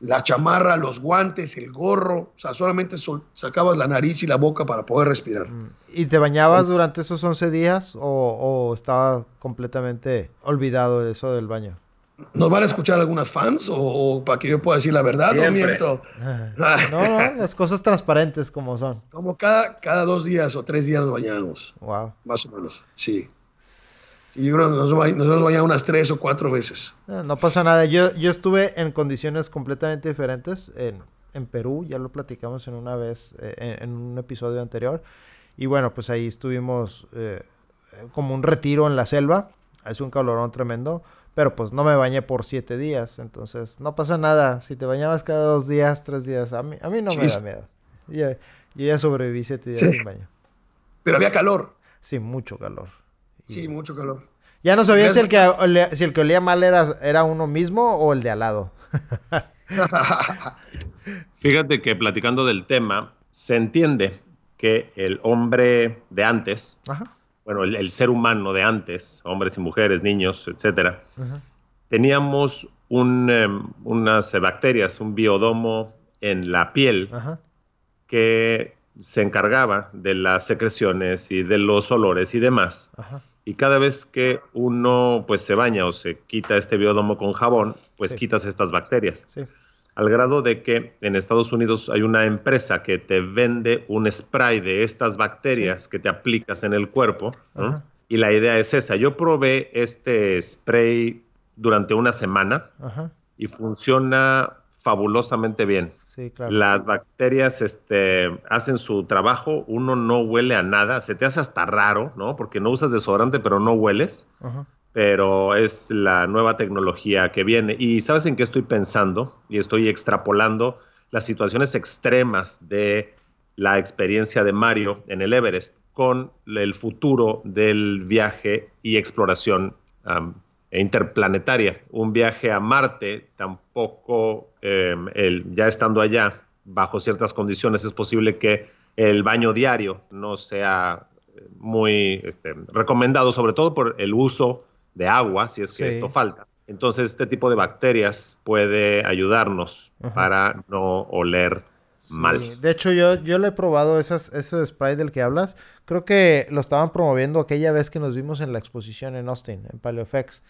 C: la chamarra, los guantes, el gorro. O sea, solamente sacabas la nariz y la boca para poder respirar. Mm.
B: ¿Y te bañabas durante esos 11 días o, o estaba completamente olvidado eso del baño?
C: ¿Nos van a escuchar algunas fans o, para que yo pueda decir la verdad no miento?
B: No, no, las cosas transparentes como son.
C: Como cada, cada dos días o tres días nos bañamos.
B: Wow.
C: Más o menos, sí. Y nos, nos bañado unas tres o cuatro veces.
B: Eh, no pasa nada. Yo, yo estuve en condiciones completamente diferentes en, en Perú. Ya lo platicamos en una vez, eh, en, un episodio anterior. Y bueno, pues ahí estuvimos eh, como un retiro en la selva. Es un calorón tremendo pero pues no me bañé por siete días, entonces no pasa nada. Si te bañabas cada dos días, tres días, a mí, a mí no me da miedo. Yo, ya sobreviví siete días sin baño.
C: Pero había calor.
B: Sí, mucho calor.
C: Sí, mucho calor.
B: Ya no sabía si el, que olía, si el que olía mal era, era uno mismo o el de al lado.
A: Fíjate que platicando del tema, se entiende que el hombre de antes Ajá bueno, el, ser humano de antes, hombres y mujeres, niños, etcétera, teníamos em, unas bacterias, un biodomo en la piel que se encargaba de las secreciones y de los olores y demás. Y cada vez que uno pues se baña o se quita este biodomo con jabón, pues quitas estas bacterias. Sí al grado de que en Estados Unidos hay una empresa que te vende un spray de estas bacterias que te aplicas en el cuerpo. Y la idea es esa. Yo probé este spray durante una semana y funciona fabulosamente bien. Las bacterias este, hacen su trabajo, uno no huele a nada, se te hace hasta raro, ¿no? Porque no usas desodorante, pero no hueles. Ajá pero es la nueva tecnología que viene. Y sabes en qué estoy pensando y estoy extrapolando las situaciones extremas de la experiencia de Mario en el Everest con el futuro del viaje y exploración interplanetaria. Un viaje a Marte tampoco, em, ya estando allá, bajo ciertas condiciones, es posible que el baño diario no sea muy este, recomendado, sobre todo por el uso de agua, si es que esto falta. Entonces, este tipo de bacterias puede ayudarnos para no oler mal.
B: De hecho, yo, yo le he probado esas, ese spray del que hablas. Creo que lo estaban promoviendo aquella vez que nos vimos en la exposición en Austin, en PaleoFX.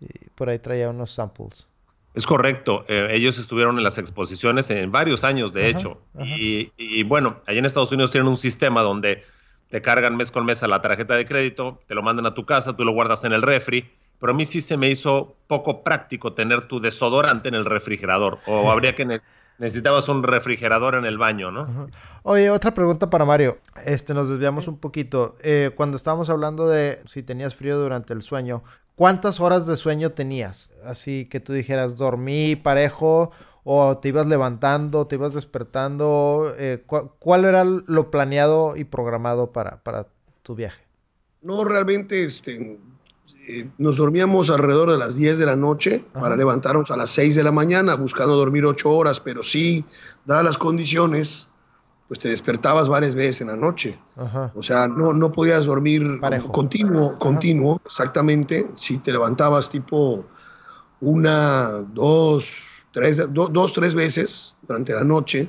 B: Y por ahí traía unos samples.
A: Es correcto. Eh, ellos estuvieron en las exposiciones en varios años, de hecho. Y, y, bueno, allá en Estados Unidos tienen un sistema donde te cargan mes con mes a la tarjeta de crédito, te lo mandan a tu casa, tú lo guardas en el refri. Pero a mí sí se me hizo poco práctico tener tu desodorante en el refrigerador. O habría que necesitabas un refrigerador en el baño, ¿no?
B: Oye, otra pregunta para Mario. Este, nos desviamos un poquito. Eh, cuando estábamos hablando de si tenías frío durante el sueño, ¿cuántas horas de sueño tenías? Así que tú dijeras, dormí parejo o te ibas levantando, te ibas despertando? Eh, ¿Cuál era lo planeado y programado para, para tu viaje?
C: no realmente este, eh, nos dormíamos alrededor de las 10 de la noche para levantarnos a las 6 de la mañana, buscando dormir 8 horas, pero sí, dadas las condiciones, pues te despertabas varias veces en la noche. O sea, no, no podías dormir continuo, continuo, exactamente. Si te levantabas tipo una, dos, tres, dos, tres veces durante la noche.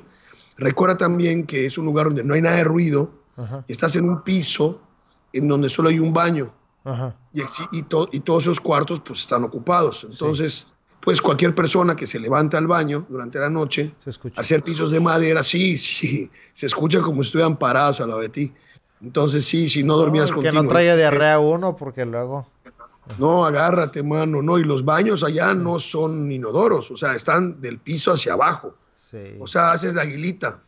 C: Recuerda también que es un lugar donde no hay nada de ruido, y estás en un piso en donde solo hay un baño. Y, y, y, todos esos cuartos pues están ocupados. Entonces, pues cualquier persona que se levanta al baño durante la noche, al ser pisos de madera, sí, sí, se escucha como si estuvieran parados al lado de ti. Entonces, sí, si no dormías
B: con Que no traiga diarrea uno, porque luego...
C: No, agárrate, mano, no. Y los baños allá no son inodoros, o sea, están del piso hacia abajo. Sí. O sea, haces de aguilita.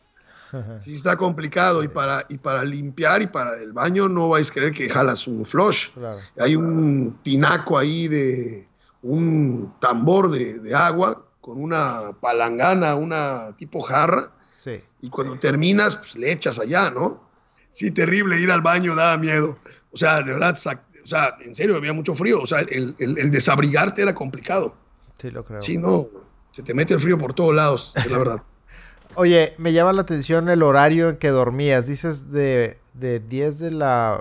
C: Sí, está complicado. Y para, y para limpiar y para el baño no vais a creer que jalas un flush. Hay un tinaco ahí de un tambor de, agua con una palangana, una tipo jarra. Sí. Y cuando terminas, pues le echas allá, ¿no? Sí, terrible. Ir al baño da miedo. O sea, de verdad, o sea, en serio, había mucho frío. O sea, el, el, desabrigarte era complicado.
B: Sí, lo creo.
C: Sí, no, se te mete el frío por todos lados, es la verdad.
B: Oye, me llama la atención el horario en que dormías. Dices de, de 10 de la,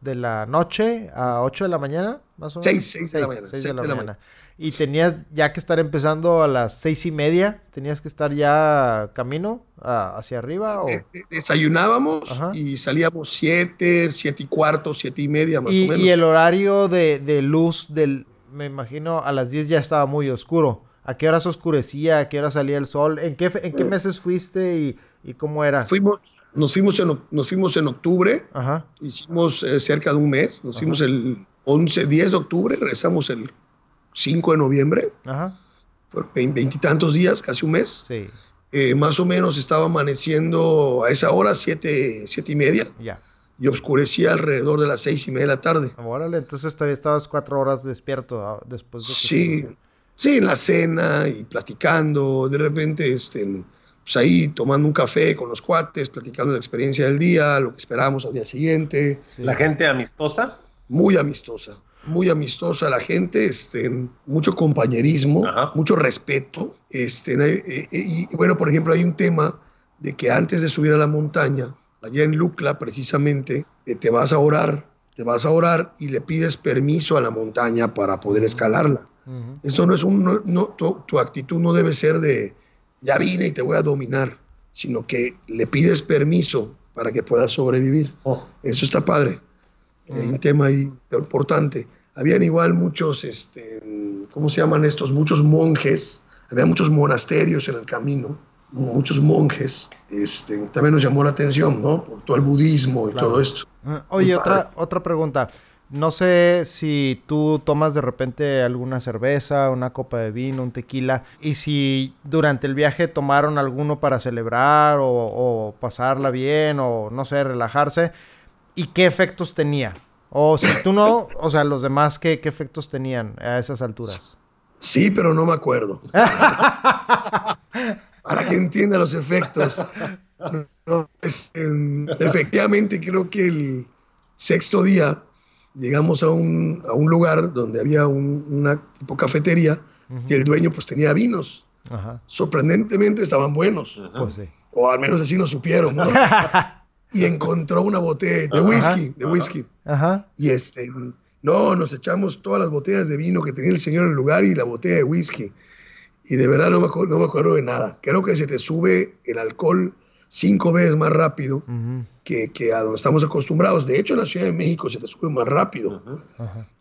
B: de la noche a 8 de la mañana, más o
C: menos. 6, de la mañana. 6 de, la, mañana.
B: Y tenías ya que estar empezando a las seis y media. ¿Tenías que estar ya camino hacia arriba? O? Eh,
C: eh, desayunábamos y salíamos 7, 7 y cuarto, 7 y media más o menos.
B: Y el horario de, de luz del, me imagino, a las 10 ya estaba muy oscuro. ¿A qué hora se oscurecía? ¿A qué hora salía el sol? ¿En qué, en qué eh. meses fuiste y, cómo era?
C: Fuimos, nos, fuimos en, nos fuimos en octubre, Ajá. hicimos eh, cerca de un mes, nos fuimos el 11, 10 de octubre, regresamos el 5 de noviembre, Ajá. por veintitantos días, casi un mes. Sí. Eh, más o menos estaba amaneciendo a esa hora, siete, siete y media. Ya. Y oscurecía alrededor de las seis y media de la tarde.
B: Órale, entonces todavía estabas cuatro horas despierto ah, después de
C: Sí, Sí, en la cena y platicando, de repente, este, pues ahí tomando un café con los cuates, platicando la experiencia del día, lo que esperamos al día siguiente.
A: ¿La gente amistosa?
C: Muy amistosa, muy amistosa la gente, este, mucho compañerismo, mucho respeto. Este, eh, eh, y, bueno, por ejemplo, hay un tema de que antes de subir a la montaña, allá en Lucla precisamente, eh, te vas a orar, te vas a orar y le pides permiso a la montaña para poder escalarla. Esto no es un, no, tu, actitud no debe ser de ya vine y te voy a dominar, sino que le pides permiso para que puedas sobrevivir. Oh. Eso está padre. Hay un tema ahí importante. Habían igual muchos, este, ¿cómo se llaman estos? Muchos monjes, había muchos monasterios en el camino, muchos monjes. Este, también nos llamó la atención, ¿no? Por todo el budismo y todo esto.
B: Ah, oye, otra, otra pregunta. No sé si tú tomas de repente alguna cerveza, una copa de vino, un tequila, y si durante el viaje tomaron alguno para celebrar o, pasarla bien o no sé, relajarse, y qué efectos tenía. O si tú no, o sea, los demás, ¿qué, qué efectos tenían a esas alturas?
C: Sí, pero no me acuerdo. para que entienda los efectos. efectivamente, creo que el sexto día llegamos a un, a un lugar donde había una tipo cafetería y el dueño pues tenía vinos. Sorprendentemente estaban buenos. Pues o al menos así nos supieron, y encontró una botella de whisky, de whisky. Y este, no, nos echamos todas las botellas de vino que tenía el señor en el lugar y la botella de whisky. Y de verdad no me acuerdo, no me acuerdo de nada. Creo que se te sube el alcohol cinco veces más rápido que, que, a donde estamos acostumbrados. De hecho, en la Ciudad de México se te sube más rápido.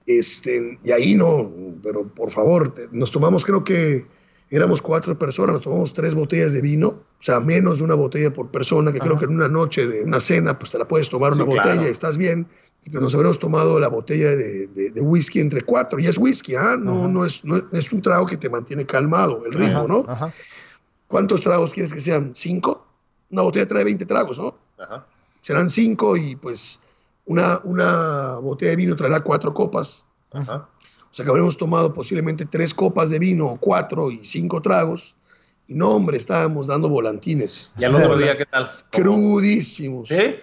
C: Este, y ahí no, pero por favor, nos tomamos, creo que éramos cuatro personas, nos tomamos tres botellas de vino, o sea, menos de una botella por persona, que creo que en una noche de una cena, pues te la puedes tomar una botella y estás bien. Y pues nos habremos tomado la botella de, de, whisky entre cuatro. Y es whisky, ¿ah? No, no, es, no es un trago que te mantiene calmado, el ritmo, ¿no? ¿Cuántos tragos quieres que sean? ¿Cinco? una botella trae 20 tragos, ¿no? Serán 5 y pues una, una botella de vino traerá 4 copas. O sea que habremos tomado posiblemente 3 copas de vino, 4 y 5 tragos. Y no, hombre, estábamos dando volantines.
A: ¿Y al otro día qué tal?
C: Crudísimos.
A: ¿Sí?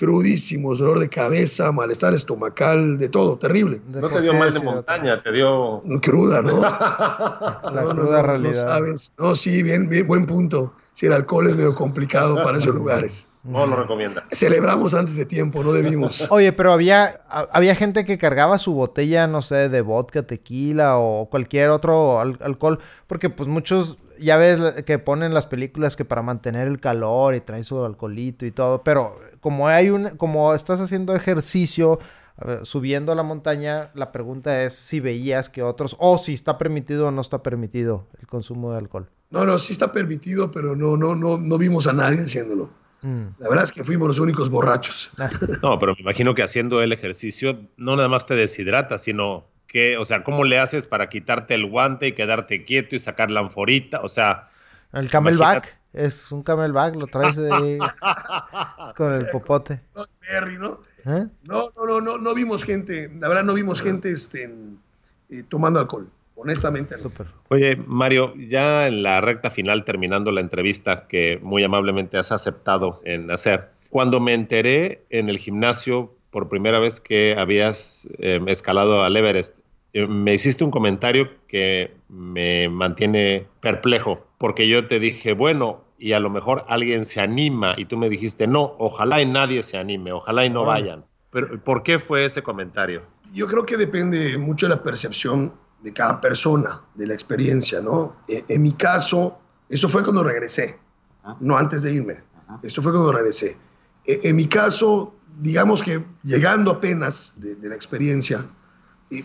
C: crudísimos, dolor de cabeza, malestar estomacal, de todo, terrible.
A: no te dio mal de montaña, te dio...
C: Cruda, ¿no?
B: La cruda realidad.
C: No sabes. No, sí, bien, bien, buen punto. Si el alcohol es medio complicado para esos lugares.
A: No lo recomienda.
C: Celebramos antes de tiempo, no debimos.
B: Oye, pero había, había gente que cargaba su botella, no sé, de vodka, tequila o cualquier otro alcohol, porque pues muchos, ya ves que ponen las películas que para mantener el calor y traen su alcoholito y todo, pero como hay un, como estás haciendo ejercicio, subiendo a la montaña, la pregunta es si veías que otros, o si está permitido o no está permitido el consumo de alcohol.
C: No, no, sí está permitido, pero no, no, no, no vimos a nadie haciéndolo. Mm. La verdad es que fuimos los únicos borrachos.
A: No, pero me imagino que haciendo el ejercicio no nada más te deshidrata, sino que, o sea, ¿cómo le haces para quitarte el guante y quedarte quieto y sacar la anforita? O sea...
B: El camelback. Es un camelback, lo traes ahí con el popote.
C: No, ¿no? ¿Eh? No, no, no, no, no vimos gente, la verdad no vimos gente este, eh, tomando alcohol honestamente.
A: Oye, Mario, ya en la recta final, terminando la entrevista que muy amablemente has aceptado en hacer, cuando me enteré en el gimnasio por primera vez que habías em, escalado al Everest, eh, me hiciste un comentario que me mantiene perplejo, porque yo te dije, bueno, y a lo mejor alguien se anima, y tú me dijiste, no, ojalá y nadie se anime, ojalá y no vayan. Pero, ¿por qué fue ese comentario?
C: Yo creo que depende mucho de la percepción de cada persona, de la experiencia, ¿no? E, en, mi caso, eso fue cuando regresé, no antes de irme. Esto fue cuando regresé. E, en mi caso, digamos que llegando apenas de, la experiencia,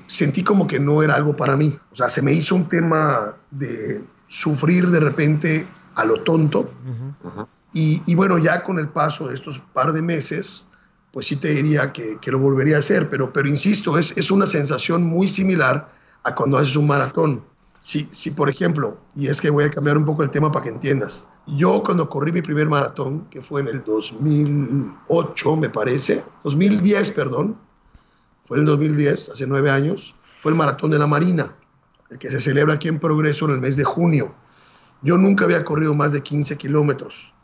C: sentí como que no era algo para mí. O sea, se me hizo un tema de sufrir de repente a lo tonto. Y, bueno, ya con el paso de estos par de meses, pues sí te diría que, que lo volvería a hacer, pero, pero insisto, es, es una sensación muy similar a cuando haces un maratón. Si, si, por ejemplo, y es que voy a cambiar un poco el tema para que entiendas, yo cuando corrí mi primer maratón, que fue en el 2008, me parece, 2010, perdón, fue en el 2010, hace nueve años, fue el maratón de la Marina, el que se celebra aquí en Progreso en el mes de junio. Yo nunca había corrido más de 15 kilómetros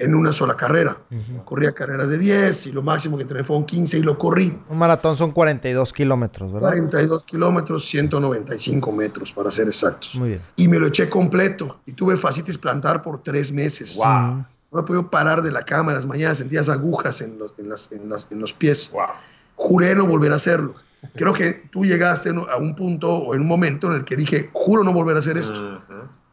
C: en una sola carrera. Corría carreras de 10 y lo máximo que entrené fueron 15 y lo corrí.
B: Un maratón son 42 kilómetros, ¿verdad?
C: 42 kilómetros, 195 metros para ser exactos.
B: Muy bien.
C: Y me lo eché completo y tuve fascitis plantar por tres meses.
A: ¡Wow!
C: No he podido parar de la cama en las mañanas, sentías agujas en los, en las, en las, en los pies.
A: ¡Wow!
C: Juré no volver a hacerlo. Creo que tú llegaste a un punto o en un momento en el que dije, juro no volver a hacer esto.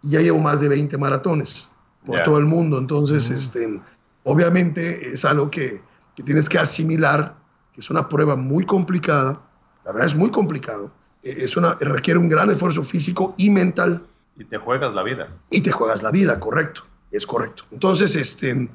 C: Y ya llevo más de 20 maratones por todo el mundo. Entonces, este, obviamente es algo que, que, tienes que asimilar, que es una prueba muy complicada. La verdad es muy complicado. E, es una, requiere un gran esfuerzo físico y mental.
A: Y te juegas la vida.
C: Y te juegas la vida, correcto. Es correcto. Entonces, este,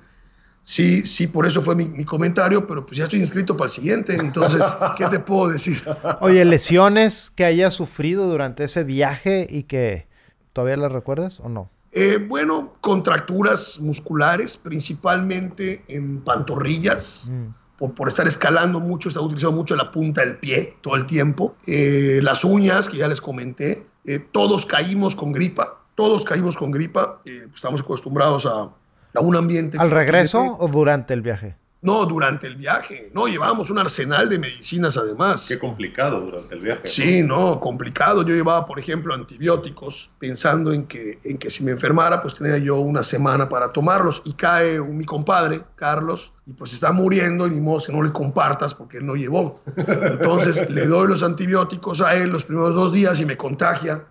C: sí, sí, por eso fue mi, mi comentario, pero pues ya estoy inscrito para el siguiente. Entonces, ¿qué te puedo decir?
B: Oye, lesiones que hayas sufrido durante ese viaje y que todavía las recuerdas o no?
C: Eh, bueno, contracturas musculares, principalmente en pantorrillas. Mm. Por, estar escalando mucho, está utilizando mucho la punta del pie todo el tiempo. Eh, las uñas, que ya les comenté. Eh, todos caímos con gripa. Todos caímos con gripa. estamos acostumbrados a, a un ambiente.
B: ¿Al regreso o durante el viaje?
C: No, durante el viaje. No, llevábamos un arsenal de medicinas además.
A: Qué complicado durante el viaje.
C: Sí, no, complicado. Yo llevaba, por ejemplo, antibióticos pensando en que, en que si me enfermara, pues tenía yo una semana para tomarlos. Y cae mi compadre, Carlos, y pues está muriendo y ni modo que no le compartas porque él no llevó. Entonces le doy los antibióticos a él los primeros dos días y me contagia.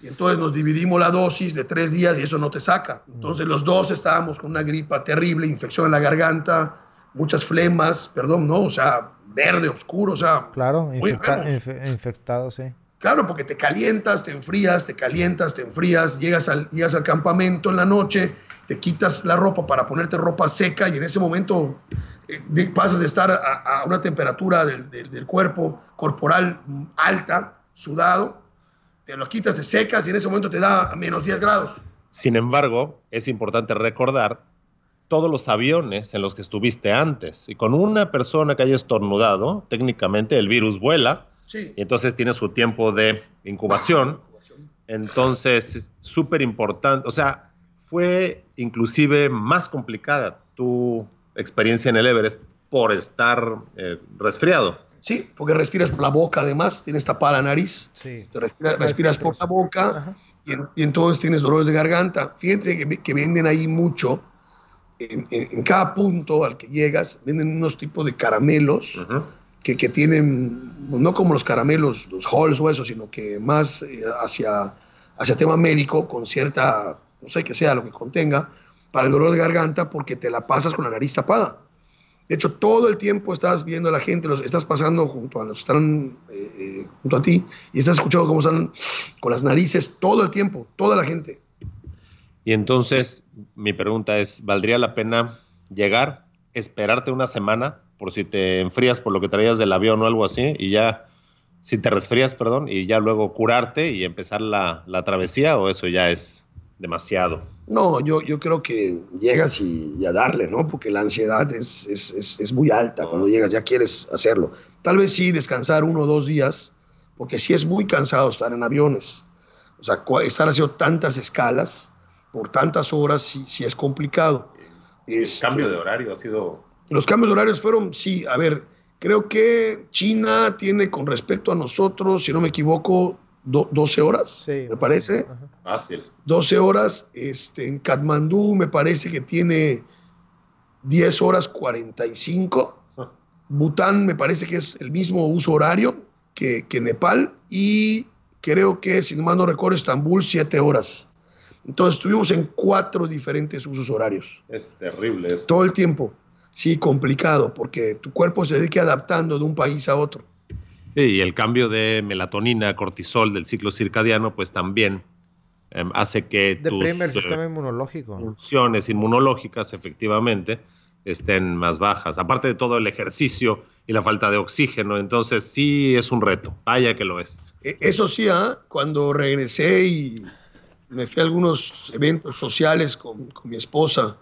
C: Y entonces nos dividimos la dosis de tres días y eso no te saca. Entonces los dos estábamos con una gripa terrible, infección en la garganta muchas flemas, perdón, no, o sea, verde, oscuro, o sea.
B: Claro, infectado, sí.
C: Claro, porque te calientas, te enfrías, te calientas, te enfrías, llegas al, llegas al campamento en la noche, te quitas la ropa para ponerte ropa seca y en ese momento eh, pasas de estar a, una temperatura del, del, cuerpo corporal alta, sudado, te lo quitas, te secas y en ese momento te da menos 10 grados.
A: Sin embargo, es importante recordar todos los aviones en los que estuviste antes. Y con una persona que haya estornudado, técnicamente el virus vuela. Y entonces tiene su tiempo de incubación. Entonces, súper importante. O sea, fue inclusive más complicada tu experiencia en el Everest por estar eh, resfriado.
C: Sí, porque respiras por la boca además, tienes tapada la nariz, sí. respiras, por la boca y, entonces tienes dolores de garganta. Fíjense que, venden ahí mucho, en, cada punto al que llegas, venden unos tipos de caramelos que, que, tienen, no como los caramelos, los halls o eso, sino que más eh, hacia, hacia tema médico, con cierta, no sé qué sea lo que contenga, para el dolor de garganta, porque te la pasas con la nariz tapada. De hecho, todo el tiempo estás viendo a la gente, los estás pasando junto a los están eh, eh, junto a ti y estás escuchando cómo están con las narices todo el tiempo, toda la gente.
A: Y entonces, mi pregunta es, ¿valdría la pena llegar, esperarte una semana por si te enfrías por lo que traías del avión o algo así y ya, si te resfrías, perdón, y ya luego curarte y empezar la, la travesía o eso ya es demasiado?
C: No, yo, yo creo que llegas y, a darle, ¿no? Porque la ansiedad es, es, es, muy alta cuando llegas, ya quieres hacerlo. Tal vez sí descansar uno o dos días, porque sí es muy cansado estar en aviones. O sea, estar haciendo tantas escalas por tantas horas sí, sí es complicado.
A: El cambio de horario ha sido...
C: Los cambios de horarios fueron, sí, a ver, creo que China tiene con respecto a nosotros, si no me equivoco, 12 horas, me parece.
A: Fácil.
C: 12 horas. Este, en Katmandú me parece que tiene 10 horas 45. Bután me parece que es el mismo uso horario que, que Nepal. Y creo que, si no mal no recuerdo, Estambul 7 horas. Entonces estuvimos en cuatro diferentes usos horarios.
A: Es terrible eso.
C: Todo el tiempo. Sí, complicado, porque tu cuerpo se dedica adaptando de un país a otro.
A: Sí, y el cambio de melatonina, cortisol del ciclo circadiano, pues también em, hace que
B: Deprime el sistema inmunológico.
A: funciones inmunológicas efectivamente estén más bajas. Aparte de todo el ejercicio y la falta de oxígeno, entonces sí es un reto, vaya que lo es.
C: E, eso sí, ¿ah? cuando regresé y me fui a algunos eventos sociales con, mi esposa,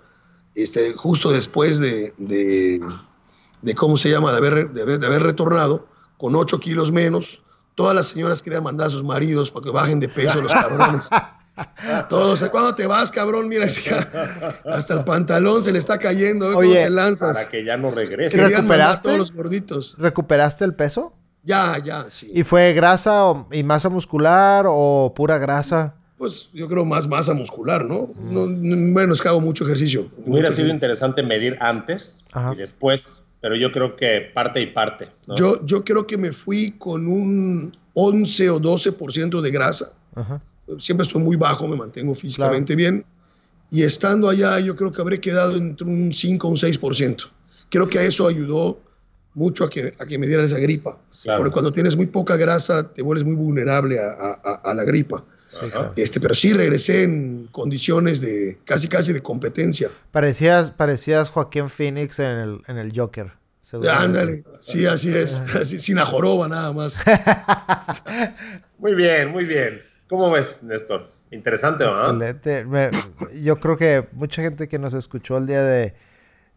C: este, justo después de, de, ¿cómo se llama?, de haber, de haber retornado, con 8 kilos menos. Todas las señoras querían mandar a sus maridos para que bajen de peso los cabrones. Todos, ¿cuándo te vas, cabrón? Mira, hasta el pantalón se le está cayendo.
B: Oye,
C: te lanzas?
A: Para que ya no regrese.
B: ¿Recuperaste?
C: todos los gorditos.
B: ¿Recuperaste el peso?
C: Ya, ya, sí.
B: ¿Y fue grasa y masa muscular o pura grasa?
C: Pues yo creo más masa muscular, ¿no? bueno, es que hago mucho ejercicio.
A: Hubiera sido interesante medir antes y después pero yo creo que parte y parte.
C: Yo, yo creo que me fui con un 11 o 12% de grasa. Siempre estoy muy bajo, me mantengo físicamente bien. Y estando allá, yo creo que habré quedado entre un 5 o un 6%. Creo que a eso ayudó mucho a que, a que me diera esa gripa. Porque cuando tienes muy poca grasa, te vuelves muy vulnerable a, a, la gripa. Este, pero sí regresé en condiciones de casi casi de competencia.
B: Parecías, parecías Joaquín Phoenix en el, en el Joker.
C: Ándale, sí, así es, sin la joroba nada más.
A: muy bien, muy bien. ¿Cómo ves, Néstor? Interesante, ¿no?
B: Excelente. yo creo que mucha gente que nos escuchó el día de,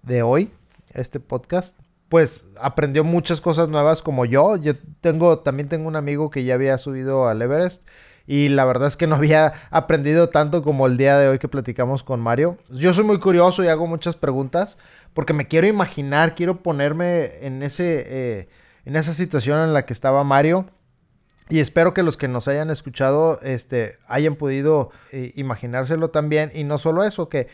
B: de hoy, este podcast, pues aprendió muchas cosas nuevas como yo. Yo tengo, también tengo un amigo que ya había subido al Everest y la verdad es que no había aprendido tanto como el día de hoy que platicamos con Mario. Yo soy muy curioso y hago muchas preguntas porque me quiero imaginar, quiero ponerme en, ese, eh, en esa situación en la que estaba Mario. Y espero que los que nos hayan escuchado este, hayan podido eh, imaginárselo también. Y no solo eso, que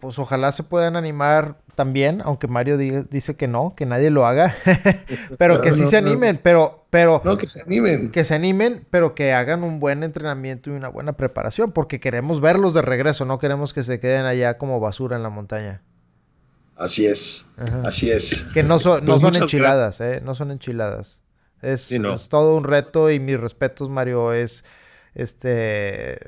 B: pues ojalá se puedan animar también, aunque Mario dice que no, que nadie lo haga, pero que sí se animen, pero, pero...
C: No, que se animen.
B: Que se animen, pero que hagan un buen entrenamiento y una buena preparación, porque queremos verlos de regreso, no queremos que se queden allá como basura en la montaña.
C: Así es, así es.
B: Que no, son no pues son enchiladas, ¿eh? No son enchiladas. Es, es todo un reto y mis respetos, Mario, es este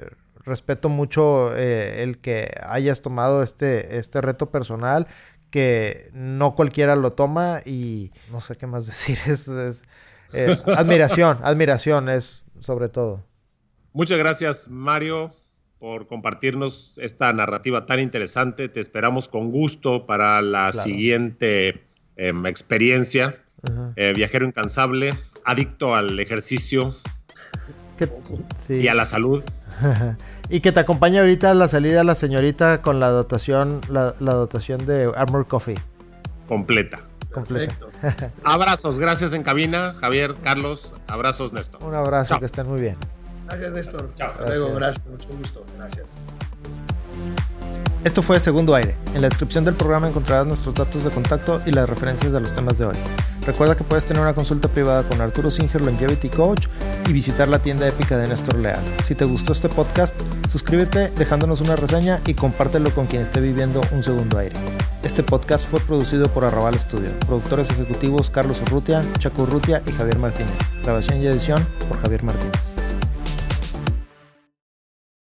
B: respeto mucho eh, el que hayas tomado este, este reto personal, que no cualquiera lo toma y no sé qué más decir, es, eh, admiración, admiración es sobre todo.
A: Muchas gracias Mario por compartirnos esta narrativa tan interesante. Te esperamos con gusto para la siguiente em, experiencia. Eh, viajero incansable, adicto al ejercicio y a la salud.
B: y que te acompañe ahorita a la salida la señorita con la dotación, la, dotación de Armor Coffee.
A: Completa.
B: completa.
A: abrazos, gracias en cabina, Javier, Carlos, abrazos, Néstor.
B: Un abrazo, que estén muy bien.
C: Gracias, Néstor. Hasta luego, gracias, mucho gusto. Gracias.
B: Esto fue Segundo Aire. En la descripción del programa encontrarás nuestros datos de contacto y las referencias de los temas de hoy. Recuerda que puedes tener una consulta privada con Arturo Singer Longevity Coach y visitar la tienda épica de Néstor Leal. Si te gustó este podcast, suscríbete dejándonos una reseña y compártelo con quien esté viviendo un segundo aire. Este podcast fue producido por Arrabal Studio. Productores ejecutivos Carlos Urrutia, Chaco Urrutia y Javier Martínez. Grabación y edición por Javier Martínez.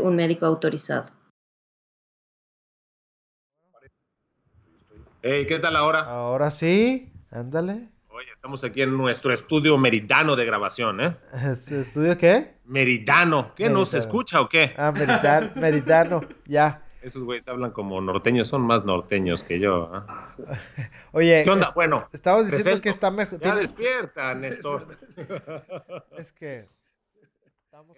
D: un médico autorizado.
A: Hey, ¿qué tal ahora?
B: Ahora sí, ándale.
A: Oye, estamos aquí en nuestro estudio meridano de grabación, ¿eh?
B: ¿Estudio qué?
A: Meridano. ¿Qué? ¿No se escucha o qué?
B: Ah, meridano, meridano, ya.
A: Esos güeyes hablan como norteños, son más norteños que yo. ¿eh?
B: Oye,
A: ¿qué onda? Bueno,
B: estamos diciendo que está mejor.
A: Ya despierta, Néstor.
B: es que estamos.